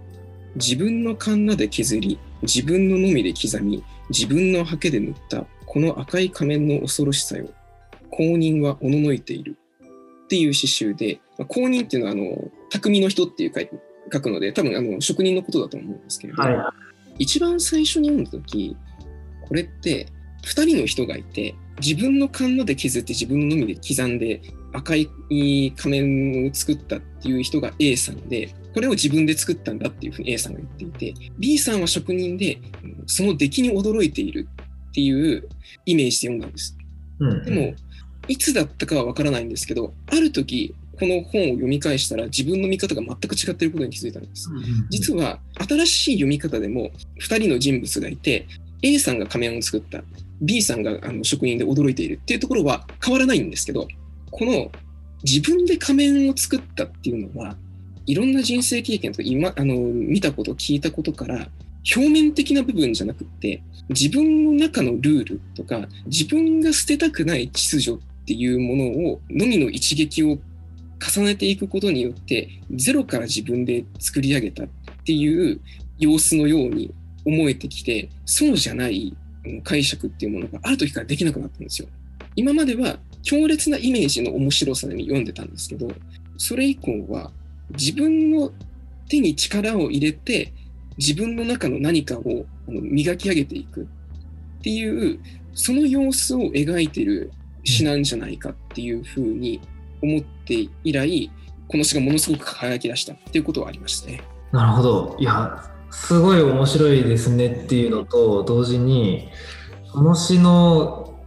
自分のカンナで削り、自分ののみで刻み、自分のハケで塗ったこの赤い仮面の恐ろしさよ。公認はおののいている。っていう詩集で、まあ、公認っていうのはあの匠の人っていう書くので、多分あの職人のことだと思うんですけれど、はい、一番最初に読んだ時、これって2人の人がいて、自分のカンナで削って自分ののみで刻んで赤い仮面を作ったっていう人が A さんで、これを自分で作ったんだっていうふうに A さんが言っていて、B さんは職人で、その出来に驚いているっていうイメージで読んだんです。うん、でも、いつだったかはわからないんですけど、ある時、この本を読み返したら自分の見方が全く違っていることに気づいたんです。実は新しい読み方でも2人の人物がいて A さんが仮面を作った B さんがあの職人で驚いているっていうところは変わらないんですけどこの自分で仮面を作ったっていうのはいろんな人生経験とか今あの見たこと聞いたことから表面的な部分じゃなくって自分の中のルールとか自分が捨てたくない秩序っっていうものをのみの一撃を重ねていくことによってゼロから自分で作り上げたっていう様子のように思えてきてそうじゃない解釈っていうものがある時からできなくなったんですよ。今までは強烈なイメージの面白さに読んでたんですけど、それ以降は自分の手に力を入れて、自分の中の何かを磨き上げていくっていう、その様子を描いてる詩なんじゃないかっていうふうに思って以来この詩がものすごく輝き出したっていうことはありましたね。なるほどいやすごい面白いですねっていうのと同時にこの詩の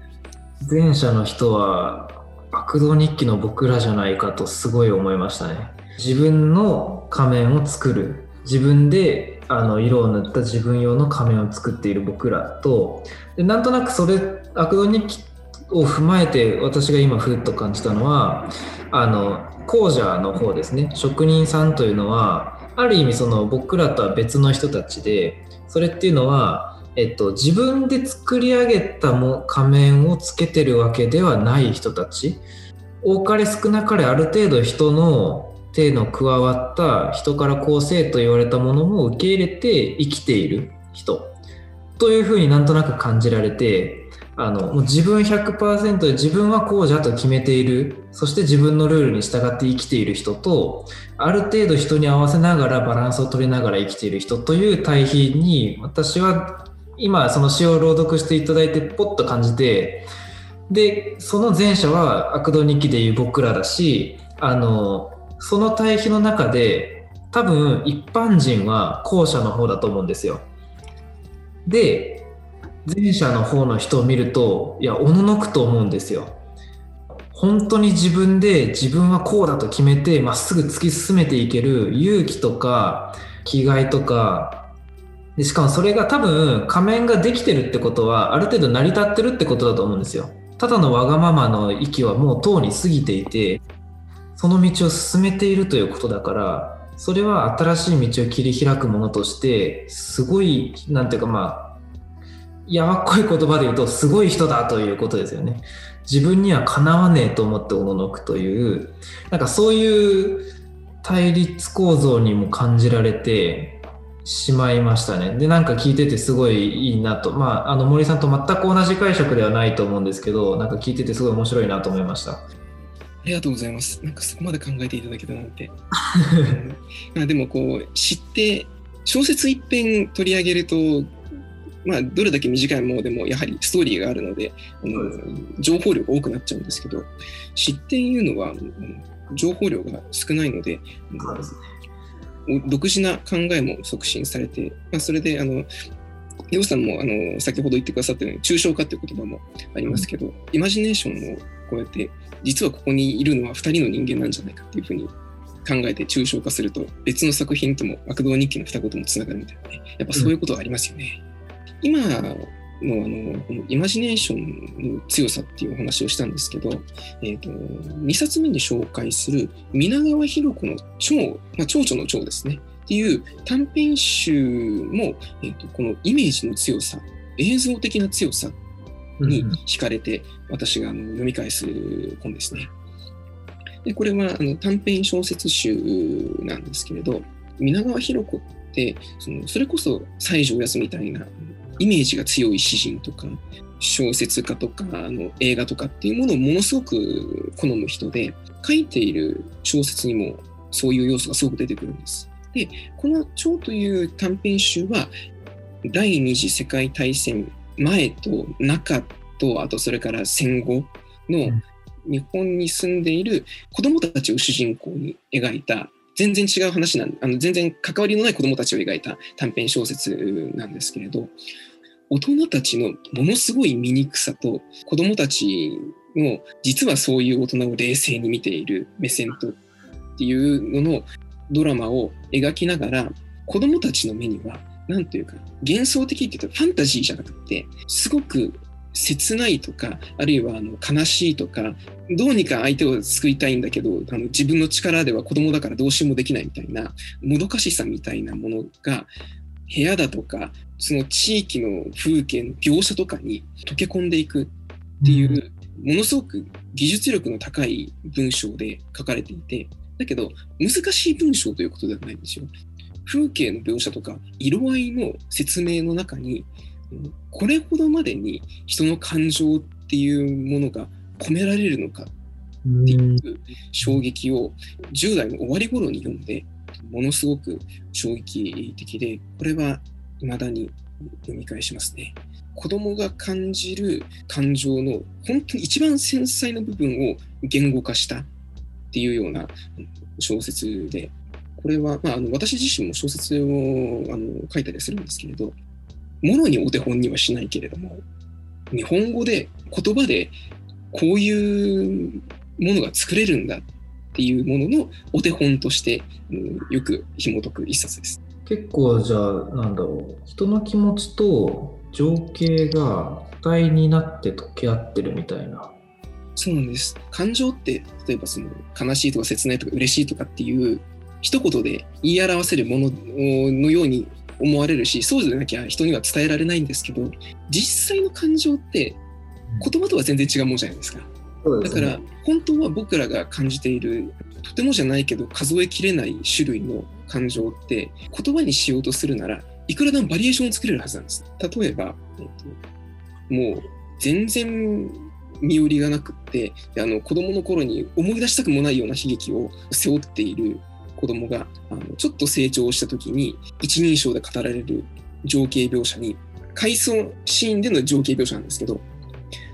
前者の人は悪道日記の僕らじゃないかとすごい思いましたね。自分の仮面を作る自分であの色を塗った自分用の仮面を作っている僕らとでなんとなくそれ悪道日記を踏まえて私が今ふっと感じたのはあの工者の方ですね。職人さんというのはある意味その僕らとは別の人たちでそれっていうのは、えっと、自分で作り上げたも仮面をつけてるわけではない人たち。多かれ少なかれある程度人の手の加わった人からこうせと言われたものも受け入れて生きている人。というふうになんとなく感じられてあのもう自分100%で自分はこうじゃと決めているそして自分のルールに従って生きている人とある程度人に合わせながらバランスを取りながら生きている人という対比に私は今その詩を朗読していただいてポッと感じてでその前者は悪道日記でいう僕らだしあのその対比の中で多分一般人は後者の方だと思うんですよ。で前者の方の人を見るといやおののくと思うんですよ。本当に自分で自分はこうだと決めてまっすぐ突き進めていける勇気とか気概とかでしかもそれが多分仮面ができてるってことはある程度成り立ってるってことだと思うんですよ。ただのわがままの域はもうとうに過ぎていてその道を進めているということだからそれは新しい道を切り開くものとしてすごいなんていうかまあやわっこい言葉で言うとすごい人だということですよね。自分にはかなわねえと思っておののくというなんかそういう対立構造にも感じられてしまいましたね。でなんか聞いててすごいいいなと。まああの森さんと全く同じ解釈ではないと思うんですけどなんか聞いててすごい面白いなと思いました。ありがとうございます。なんかそこまで考えていただけたなんて。[laughs] うん、でもこう知って小説一編取り上げると、まあ、どれだけ短いものでもやはりストーリーがあるのであの情報量が多くなっちゃうんですけど知っていうのは情報量が少ないので、独自な考えも促進されて、まあ、それであのヨウさんもあの先ほど言ってくださったように抽象化という言葉もありますけど、イマジネーションをこうやって実はここにいるのは2人の人間なんじゃないかっていうふうに考えて抽象化すると別の作品とも悪道日記の二言もつながるみたいなね。やっぱそういうことはありますよね。うん、今のあのこのイマジネーションの強さっていうお話をしたんですけど、えーと、2冊目に紹介する皆川博子の蝶、まあ、蝶々の蝶ですねっていう短編集も、えーとこのイメージの強さ映像的な強さに惹かれて、私があの読み返す本ですね。でこれはあの短編小説集なんですけれど、皆川博子ってそのそれこそ西条康みたいなイメージが強い詩人とか小説家とかあの映画とかっていうものをものすごく好む人で書いている小説にもそういう要素がすごく出てくるんです。でこの「蝶」という短編集は第二次世界大戦前と中とあとそれから戦後の日本に住んでいる子どもたちを主人公に描いた全然違う話なんあの全然関わりのない子どもたちを描いた短編小説なんですけれど大人たちのものすごい醜さと子どもたちの実はそういう大人を冷静に見ている目線とっていうののドラマを描きながら子どもたちの目にはなんていうか、幻想的って言うとファンタジーじゃなくて、すごく切ないとか、あるいはあの悲しいとか、どうにか相手を救いたいんだけど、あの自分の力では子供だからどうしようもできないみたいな、もどかしさみたいなものが、部屋だとか、その地域の風景の描写とかに溶け込んでいくっていう、ものすごく技術力の高い文章で書かれていて、だけど難しい文章ということではないんですよ。風景の描写とか色合いの説明の中にこれほどまでに人の感情っていうものが込められるのかっていう衝撃を10代の終わり頃に読んでものすごく衝撃的でこれは未だに読み返しますね。子供が感じる感情の本当に一番繊細な部分を言語化したっていうような小説で、これは、まあ、あの私自身も小説をあの書いたりするんですけれど、ものにお手本にはしないけれども、日本語で言葉でこういうものが作れるんだっていうもののお手本として、うん、よく紐解く一冊です。結構じゃあなんだろう人の気持ちと情景が体になって溶け合ってるみたいな。そうなんです。感情って例えばその悲しいとか切ないとか嬉しいとかっていう一言で言い表せるもののように思われるしそうでなきゃ人には伝えられないんですけど実際の感情って言葉とは全然違うものじゃないですか。だから本当は僕らが感じているとてもじゃないけど数えきれない種類の感情って言葉にしようとするならいくらでもバリエーションを作れるはずなんです。例えば、えっと、もう全然身寄りがなくってあの子供の頃に思い出したくもないような悲劇を背負っている子供があのちょっと成長した時に一人称で語られる情景描写に回想シーンでの情景描写なんですけど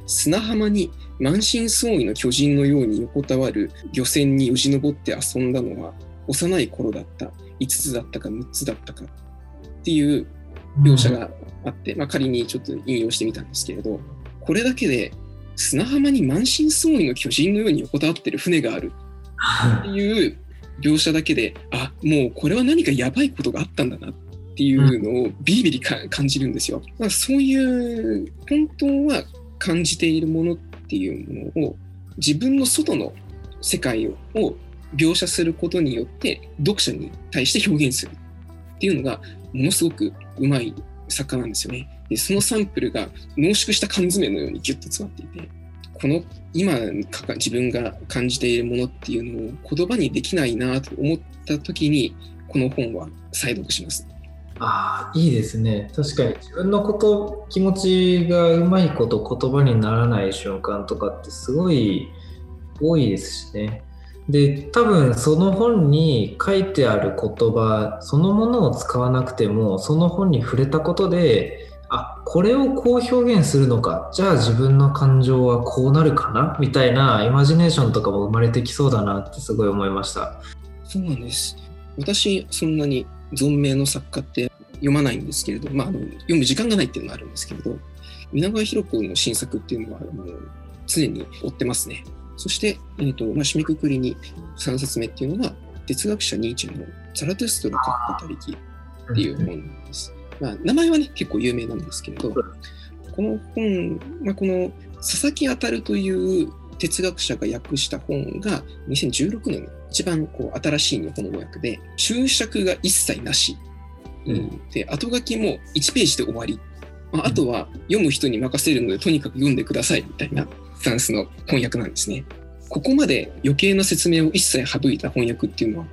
砂浜に満身創痍の巨人のように横たわる漁船によじ登って遊んだのは幼い頃だった5つだったか6つだったかっていう描写があって、まあ、仮にちょっと引用してみたんですけれどこれだけで砂浜に満身創痍の巨人のように横たわってる船があるっていう描写だけであもうこれは何かやばいことがあったんだなっていうのをビリビリ感じるんですよ。まあ、そういう本当は感じているものっていうものを自分の外の世界を描写することによって読者に対して表現するっていうのがものすごくうまい作家なんですよね。でそのサンプルが濃縮した缶詰のようにギュッと詰まっていてこの今自分が感じているものっていうのを言葉にできないなと思った時にこの本は再読します。ああいいですね。確かに。自分のこと気持ちがうまいこと言葉にならない瞬間とかってすごい多いですしね。で多分その本に書いてある言葉そのものを使わなくてもその本に触れたことであこれをこう表現するのかじゃあ自分の感情はこうなるかな？みたいなイマジネーションとかも生まれてきそうだなってすごい思いましたそうなんです私そんなに存命の作家って読まないんですけれど、まあ、あの読む時間がないっていうのがあるんですけれど皆川博子の新作っていうのはもう常に追ってますね。そして、えーとまあ、締めくくりに3冊目っていうのが哲学者ニーチェの「ザラトゥストラかっこたりき」っていう本です。まあ、名前はね結構有名なんですけれどこの本、まあ、この佐々木当という哲学者が訳した本が2016年一番こう新しい日本語訳で注釈が一切なしうん、で後書きも1ページで終わり、まあ、あとは読む人に任せるのでとにかく読んでくださいみたいなスタンスの翻訳なんですね。ここまで余計な説明を一切省いた翻訳っていうのは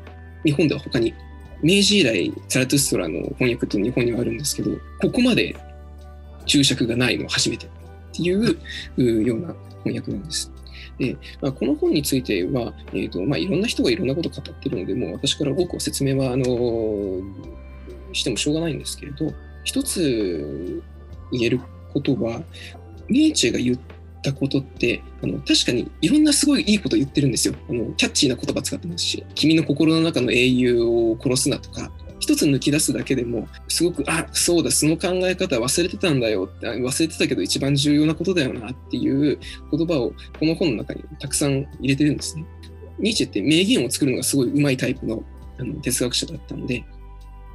日本では他に明治以来ザラトゥストラの翻訳って日本にはあるんですけどここまで注釈がないのは初めてっていうような翻訳なんです。で、まあ、この本については、えーとまあ、いろんな人がいろんなことを語っているので、もう私から多くは説明はあのしてもしょうがないんですけれど、一つ言えることは、ニーチェが言ってたことって、あの確かにいろんなすごいいいこと言ってるんですよあの。キャッチーな言葉使ってますし、君の心の中の英雄を殺すなとか、一つ抜き出すだけでも、すごく、あ、そうだ、その考え方忘れてたんだよって、忘れてたけど一番重要なことだよなっていう言葉をこの本の中にたくさん入れてるんですね。ニーチェって名言を作るのがすごい上手いタイプのあの哲学者だったので、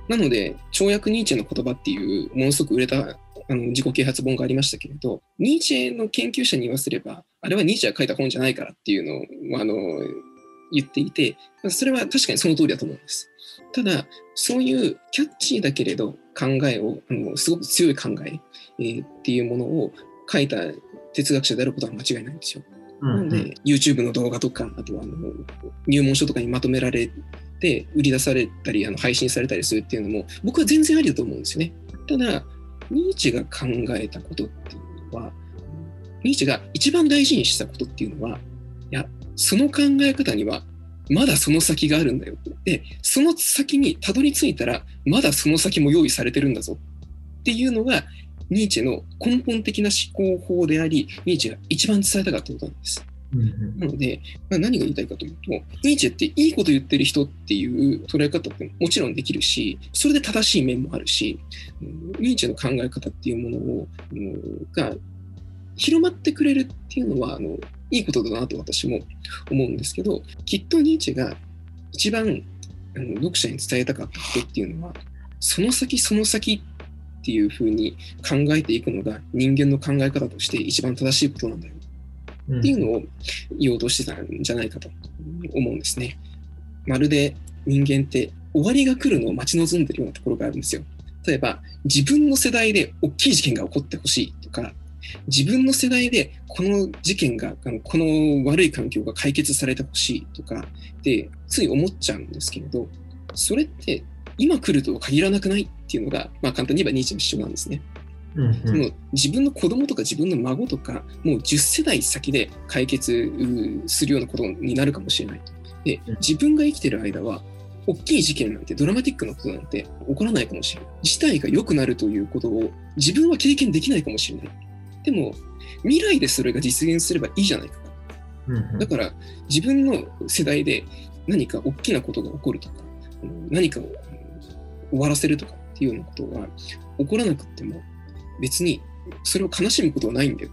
なので、跳躍ニーチェの言葉っていうものすごく売れたあの自己啓発本がありましたけれど、ニーチェの研究者に言わせれば、あれはニーチェが書いた本じゃないからっていうのをあの言っていて、それは確かにその通りだと思うんです。ただ、そういうキャッチーだけれど考えを、あのすごく強い考ええー、っていうものを書いた哲学者であることは間違いないんですよ。なので、YouTube の動画とか、あとはあの入門書とかにまとめられて売り出されたりあの配信されたりするっていうのも僕は全然ありだと思うんですよね。ただニーチェが考えたことっていうのはニーチェが一番大事にしたことっていうのはいやその考え方にはまだその先があるんだよでその先にたどり着いたらまだその先も用意されてるんだぞっていうのがニーチェの根本的な思考法でありニーチェが一番伝えたかったことなんです。なので、まあ、何が言いたいかというと、ニーチェっていいこと言ってる人っていう捉え方ってもちろんできるし、それで正しい面もあるし、ニーチェの考え方っていうものを、が広まってくれるっていうのは、あのいいことだなと私も思うんですけど、きっとニーチェが一番あの読者に伝えたかったことっていうのは、その先その先っていうふうに考えていくのが人間の考え方として一番正しいことなんだよっていうのを言おうとしてたんじゃないかと思うんですね。まるで人間って終わりが来るのを待ち望んでるようなところがあるんですよ。例えば自分の世代で大きい事件が起こってほしいとか自分の世代でこの事件がこの悪い環境が解決されてほしいとかでつい思っちゃうんですけれどそれって今来るとは限らなくないっていうのが、まあ、簡単に言えばニーチェの主張なんですね。うんうん、も自分の子供とか自分の孫とかもう10世代先で解決するようなことになるかもしれない。で自分が生きてる間は大きい事件なんてドラマティックなことなんて起こらないかもしれない。事態が良くなるということを自分は経験できないかもしれない。でも未来でそれが実現すればいいじゃないか。うんうん、だから自分の世代で何か大きなことが起こるとか何かを終わらせるとかっていうようなことが起こらなくても別にそれを悲しむことはないんだよ。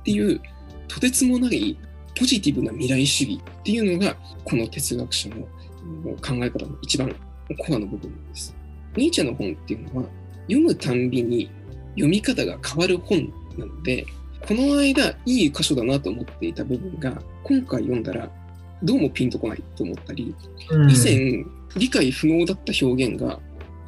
っていうとてつもないポジティブな未来主義っていうのがこの哲学者の考え方の一番コアの部分なんです。ニーチェの本っていうのは読むたんびに読み方が変わる本なのでこの間いい箇所だなと思っていた部分が今回読んだらどうもピンとこないと思ったり、以前理解不能だった表現が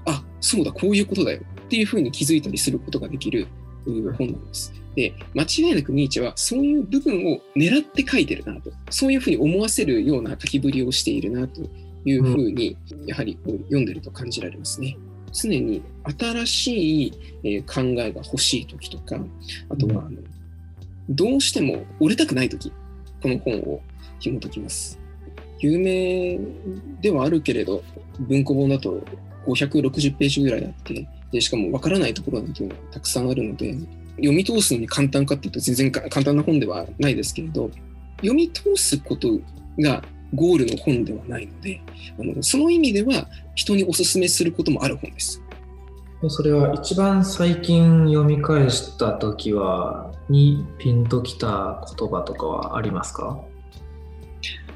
あそうだこういうことだよっていうふうに気づいたりすることができる本なんです。で、間違いなくニーチェはそういう部分を狙って書いてるなと、そういうふうに思わせるような書きぶりをしているなというふうに、やはりこう読んでると感じられますね。常に新しい考えが欲しい時とか、あとはあの、どうしても折れたくない時、この本を紐解きます。有名ではあるけれど、文庫本だと560ページぐらいあって、でしかも分からないところなんていうのがたくさんあるので読み通すのに簡単かっていうと全然簡単な本ではないですけれど読み通すことがゴールの本ではないのであのその意味では人におすすめすることもある本です。それは一番最近読み返した時はにピンときた言葉とかはありますか？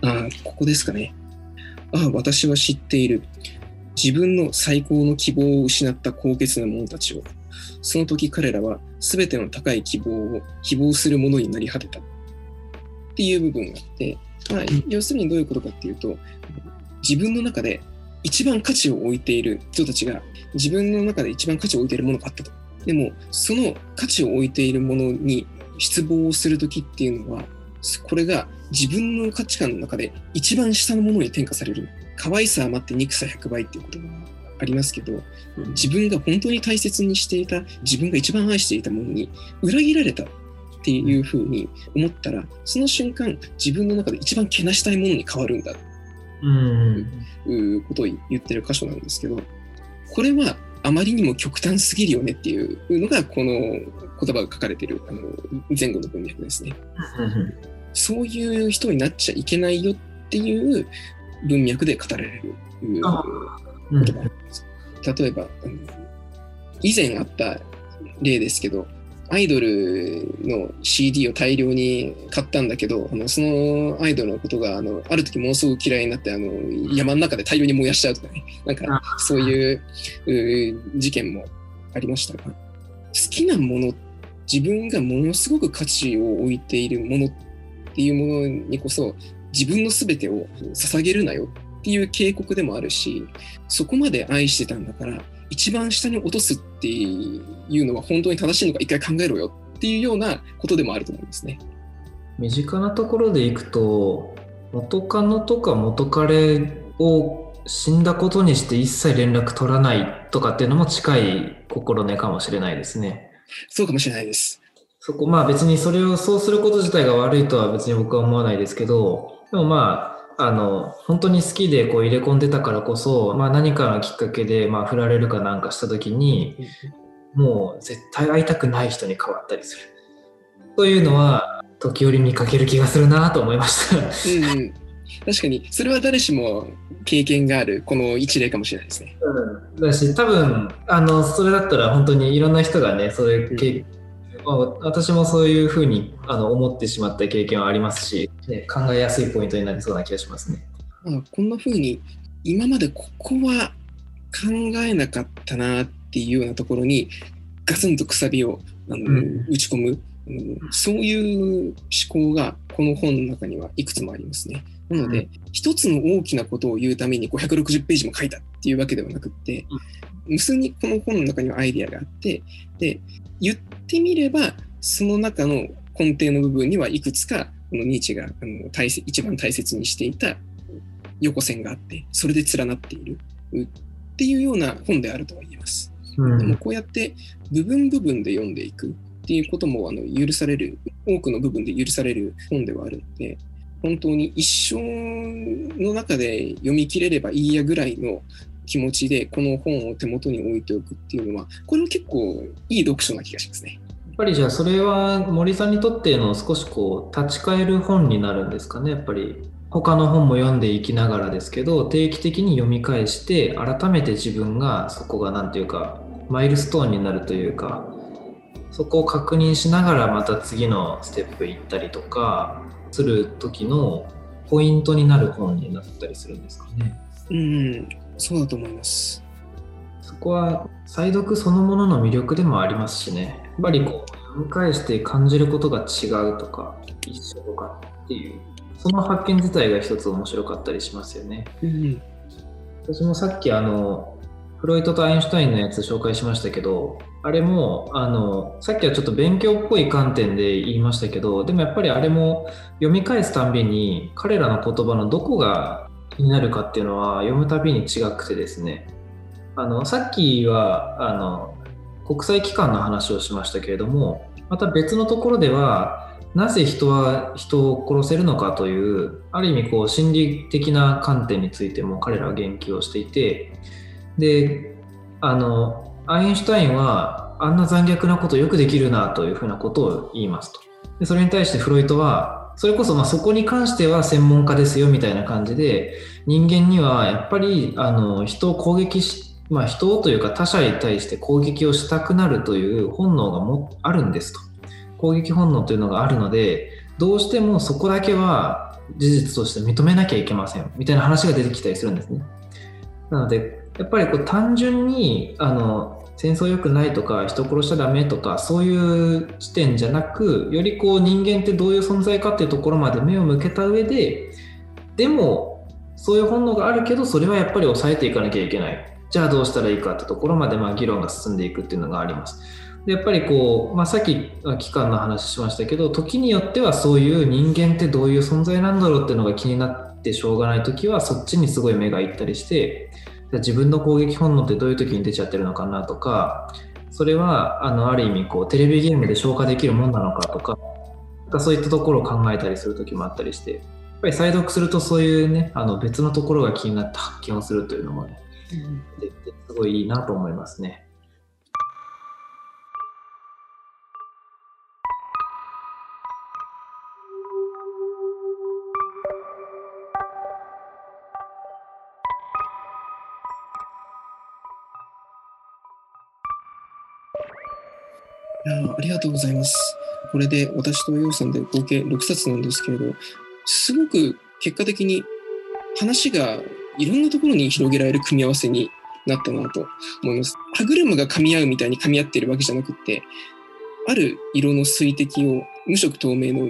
あここですかね。ああ、私は知っている。自分の最高の希望を失った高潔な者たちを、その時彼らは全ての高い希望を希望するものになり果てたっていう部分があって、まあ、要するにどういうことかっていうと、自分の中で一番価値を置いている人たちが自分の中で一番価値を置いているものがあったと。でも、その価値を置いているものに失望をするときっていうのは、これが自分の価値観の中で一番下のものに転嫁される。可愛さ余って憎さ100倍っていう言葉がありますけど、自分が本当に大切にしていた、自分が一番愛していたものに裏切られたっていうふうに思ったら、その瞬間、自分の中で一番けなしたいものに変わるんだ。ということを言ってる箇所なんですけど、これはあまりにも極端すぎるよねっていうのが、この言葉が書かれているあの前後の文脈ですね。そういう人になっちゃいけないよっていう文脈で語られる。言葉です。例えば、以前あった例ですけど、アイドルの CD を大量に買ったんだけど、あのそのアイドルのことがあのある時ものすごく嫌いになってあの山の中で大量に燃やしちゃうとかね、[laughs] なんかそういう事件もありましたが、好きなもの、自分がものすごく価値を置いているものっていうものにこそ自分の全てを捧げるなよっていう警告でもあるしそこまで愛してたんだから一番下に落とすっていうのは本当に正しいのか一回考えろよっていうようなことでもあると思いますね。身近なところでいくと元カノとか元彼を死んだことにして一切連絡取らないとかっていうのも近い心根かもしれないですね。そうかもしれないです。そこまあ別にそれをそうすること自体が悪いとは別に僕は思わないですけどでもまあ、あの、本当に好きでこう入れ込んでたからこそ、まあ何かのきっかけで、まあ振られるかなんかした時に、もう絶対会いたくない人に変わったりする。というのは、時折見かける気がするなと思いました。うんうん、確かに、それは誰しも経験がある、この一例かもしれないですね。うん、だし、多分あのそれだったら本当にいろんな人がね、そういう経験、まあ私もそういうふうにあの思ってしまった経験はありますし、ね、考えやすいポイントになりそうな気がしますね。まあ、こんな風に、今までここは考えなかったなっていうようなところに、ガツンとくさびをあの、うん打ち込む、うんそういう思考がこの本の中にはいくつもありますね。なので、うん一つの大きなことを言うために560ページも書いたっていうわけではなくって、無数にこの本の中にはアイデアがあって、で、言ってみれば、その中の根底の部分にはいくつか、このニーチェがあの大切一番大切にしていた横線があって、それで連なっているうっていうような本であるとは言えます。うんでもこうやって部分部分で読んでいくっていうこともあの許される、多くの部分で許される本ではあるので、本当に一生の中で読み切れればいいやぐらいの気持ちでこの本を手元に置いておくっていうのは、これは結構いい読書な気がしますね。やっぱりじゃあそれは森さんにとっての少しこう立ち返る本になるんですかねやっぱり他の本も読んでいきながらですけど定期的に読み返して改めて自分がそこが何ていうかマイルストーンになるというかそこを確認しながらまた次のステップ行ったりとかする時のポイントになる本になったりするんですかね。うん、そうだと思います。そこは再読そのものの魅力でもありますしね、やっぱりこう読み返して感じることが違うとか、一緒とかっていう、その発見自体が一つ面白かったりしますよね。うん、私もさっきあの、フロイトとアインシュタインのやつ紹介しましたけど、あれもあのさっきはちょっと勉強っぽい観点で言いましたけど、でもやっぱりあれも読み返すたんびに彼らの言葉のどこが気になるかっていうのは読むたびに違くてですね、あのさっきはあの国際機関の話をしましたけれども、また別のところでは、なぜ人は人を殺せるのかという、ある意味こう心理的な観点についても彼らは言及をしていて、で、あの、アインシュタインはあんな残虐なことよくできるなというふうなことを言いますと。でそれに対してフロイトは、それこそまあそこに関しては専門家ですよみたいな感じで、人間にはやっぱりあの人を攻撃し、まあ、人というか他者に対して攻撃をしたくなるという本能がもあるんですと。攻撃本能というのがあるので、どうしてもそこだけは事実として認めなきゃいけませんみたいな話が出てきたりするんですね。なので、やっぱりこう単純にあの戦争良くないとか人殺しちゃダメとかそういう視点じゃなくよりこう人間ってどういう存在かっていうところまで目を向けた上ででもそういう本能があるけどそれはやっぱり抑えていかなきゃいけないじゃあどうしたらいいかってところまでまあ議論が進んでいくっていうのがあります。でやっぱりこう、まあ、さっき期間の話しましたけど時によってはそういう人間ってどういう存在なんだろうっていうのが気になってしょうがない時はそっちにすごい目がいったりして自分の攻撃本能ってどういう時に出ちゃってるのかなとかそれはあのある意味こうテレビゲームで消化できるもんなのかとかそういったところを考えたりする時もあったりしてやっぱり再読するとそういうねあの別のところが気になって発見をするというのもね出てすごいいいなと思いますね。やありがとうございます。これで私と洋さんで合計6冊なんですけれど、すごく結果的に話がいろんなところに広げられる組み合わせになったなと思います。歯車が噛み合うみたいに噛み合ってるわけじゃなくって、ある色の水滴を無色透明の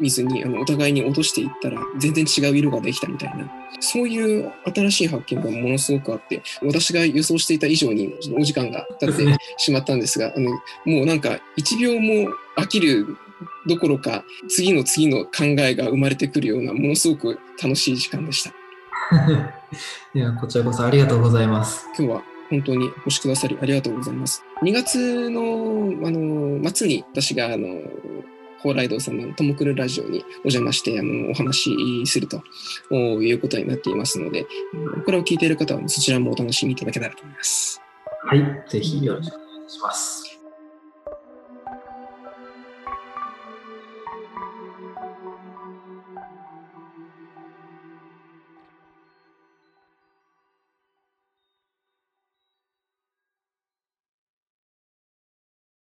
水にあのお互いに落としていったら全然違う色ができたみたいな、そういう新しい発見がものすごくあって、私が予想していた以上にお時間が経ってしまったんですが、あのもうなんか1秒も飽きるどころか、次の次の考えが生まれてくるような、ものすごく楽しい時間でした。[laughs] いやこちらこそありがとうございます。今日は本当にお越しくださりありがとうございます。2月のあの末に私があの蓬莱堂さんのともくるラジオにお邪魔してあのお話しするということになっていますので、これを聞いている方はそちらもお楽しみいただけたらと思います。はい、ぜひよろしくお願いします。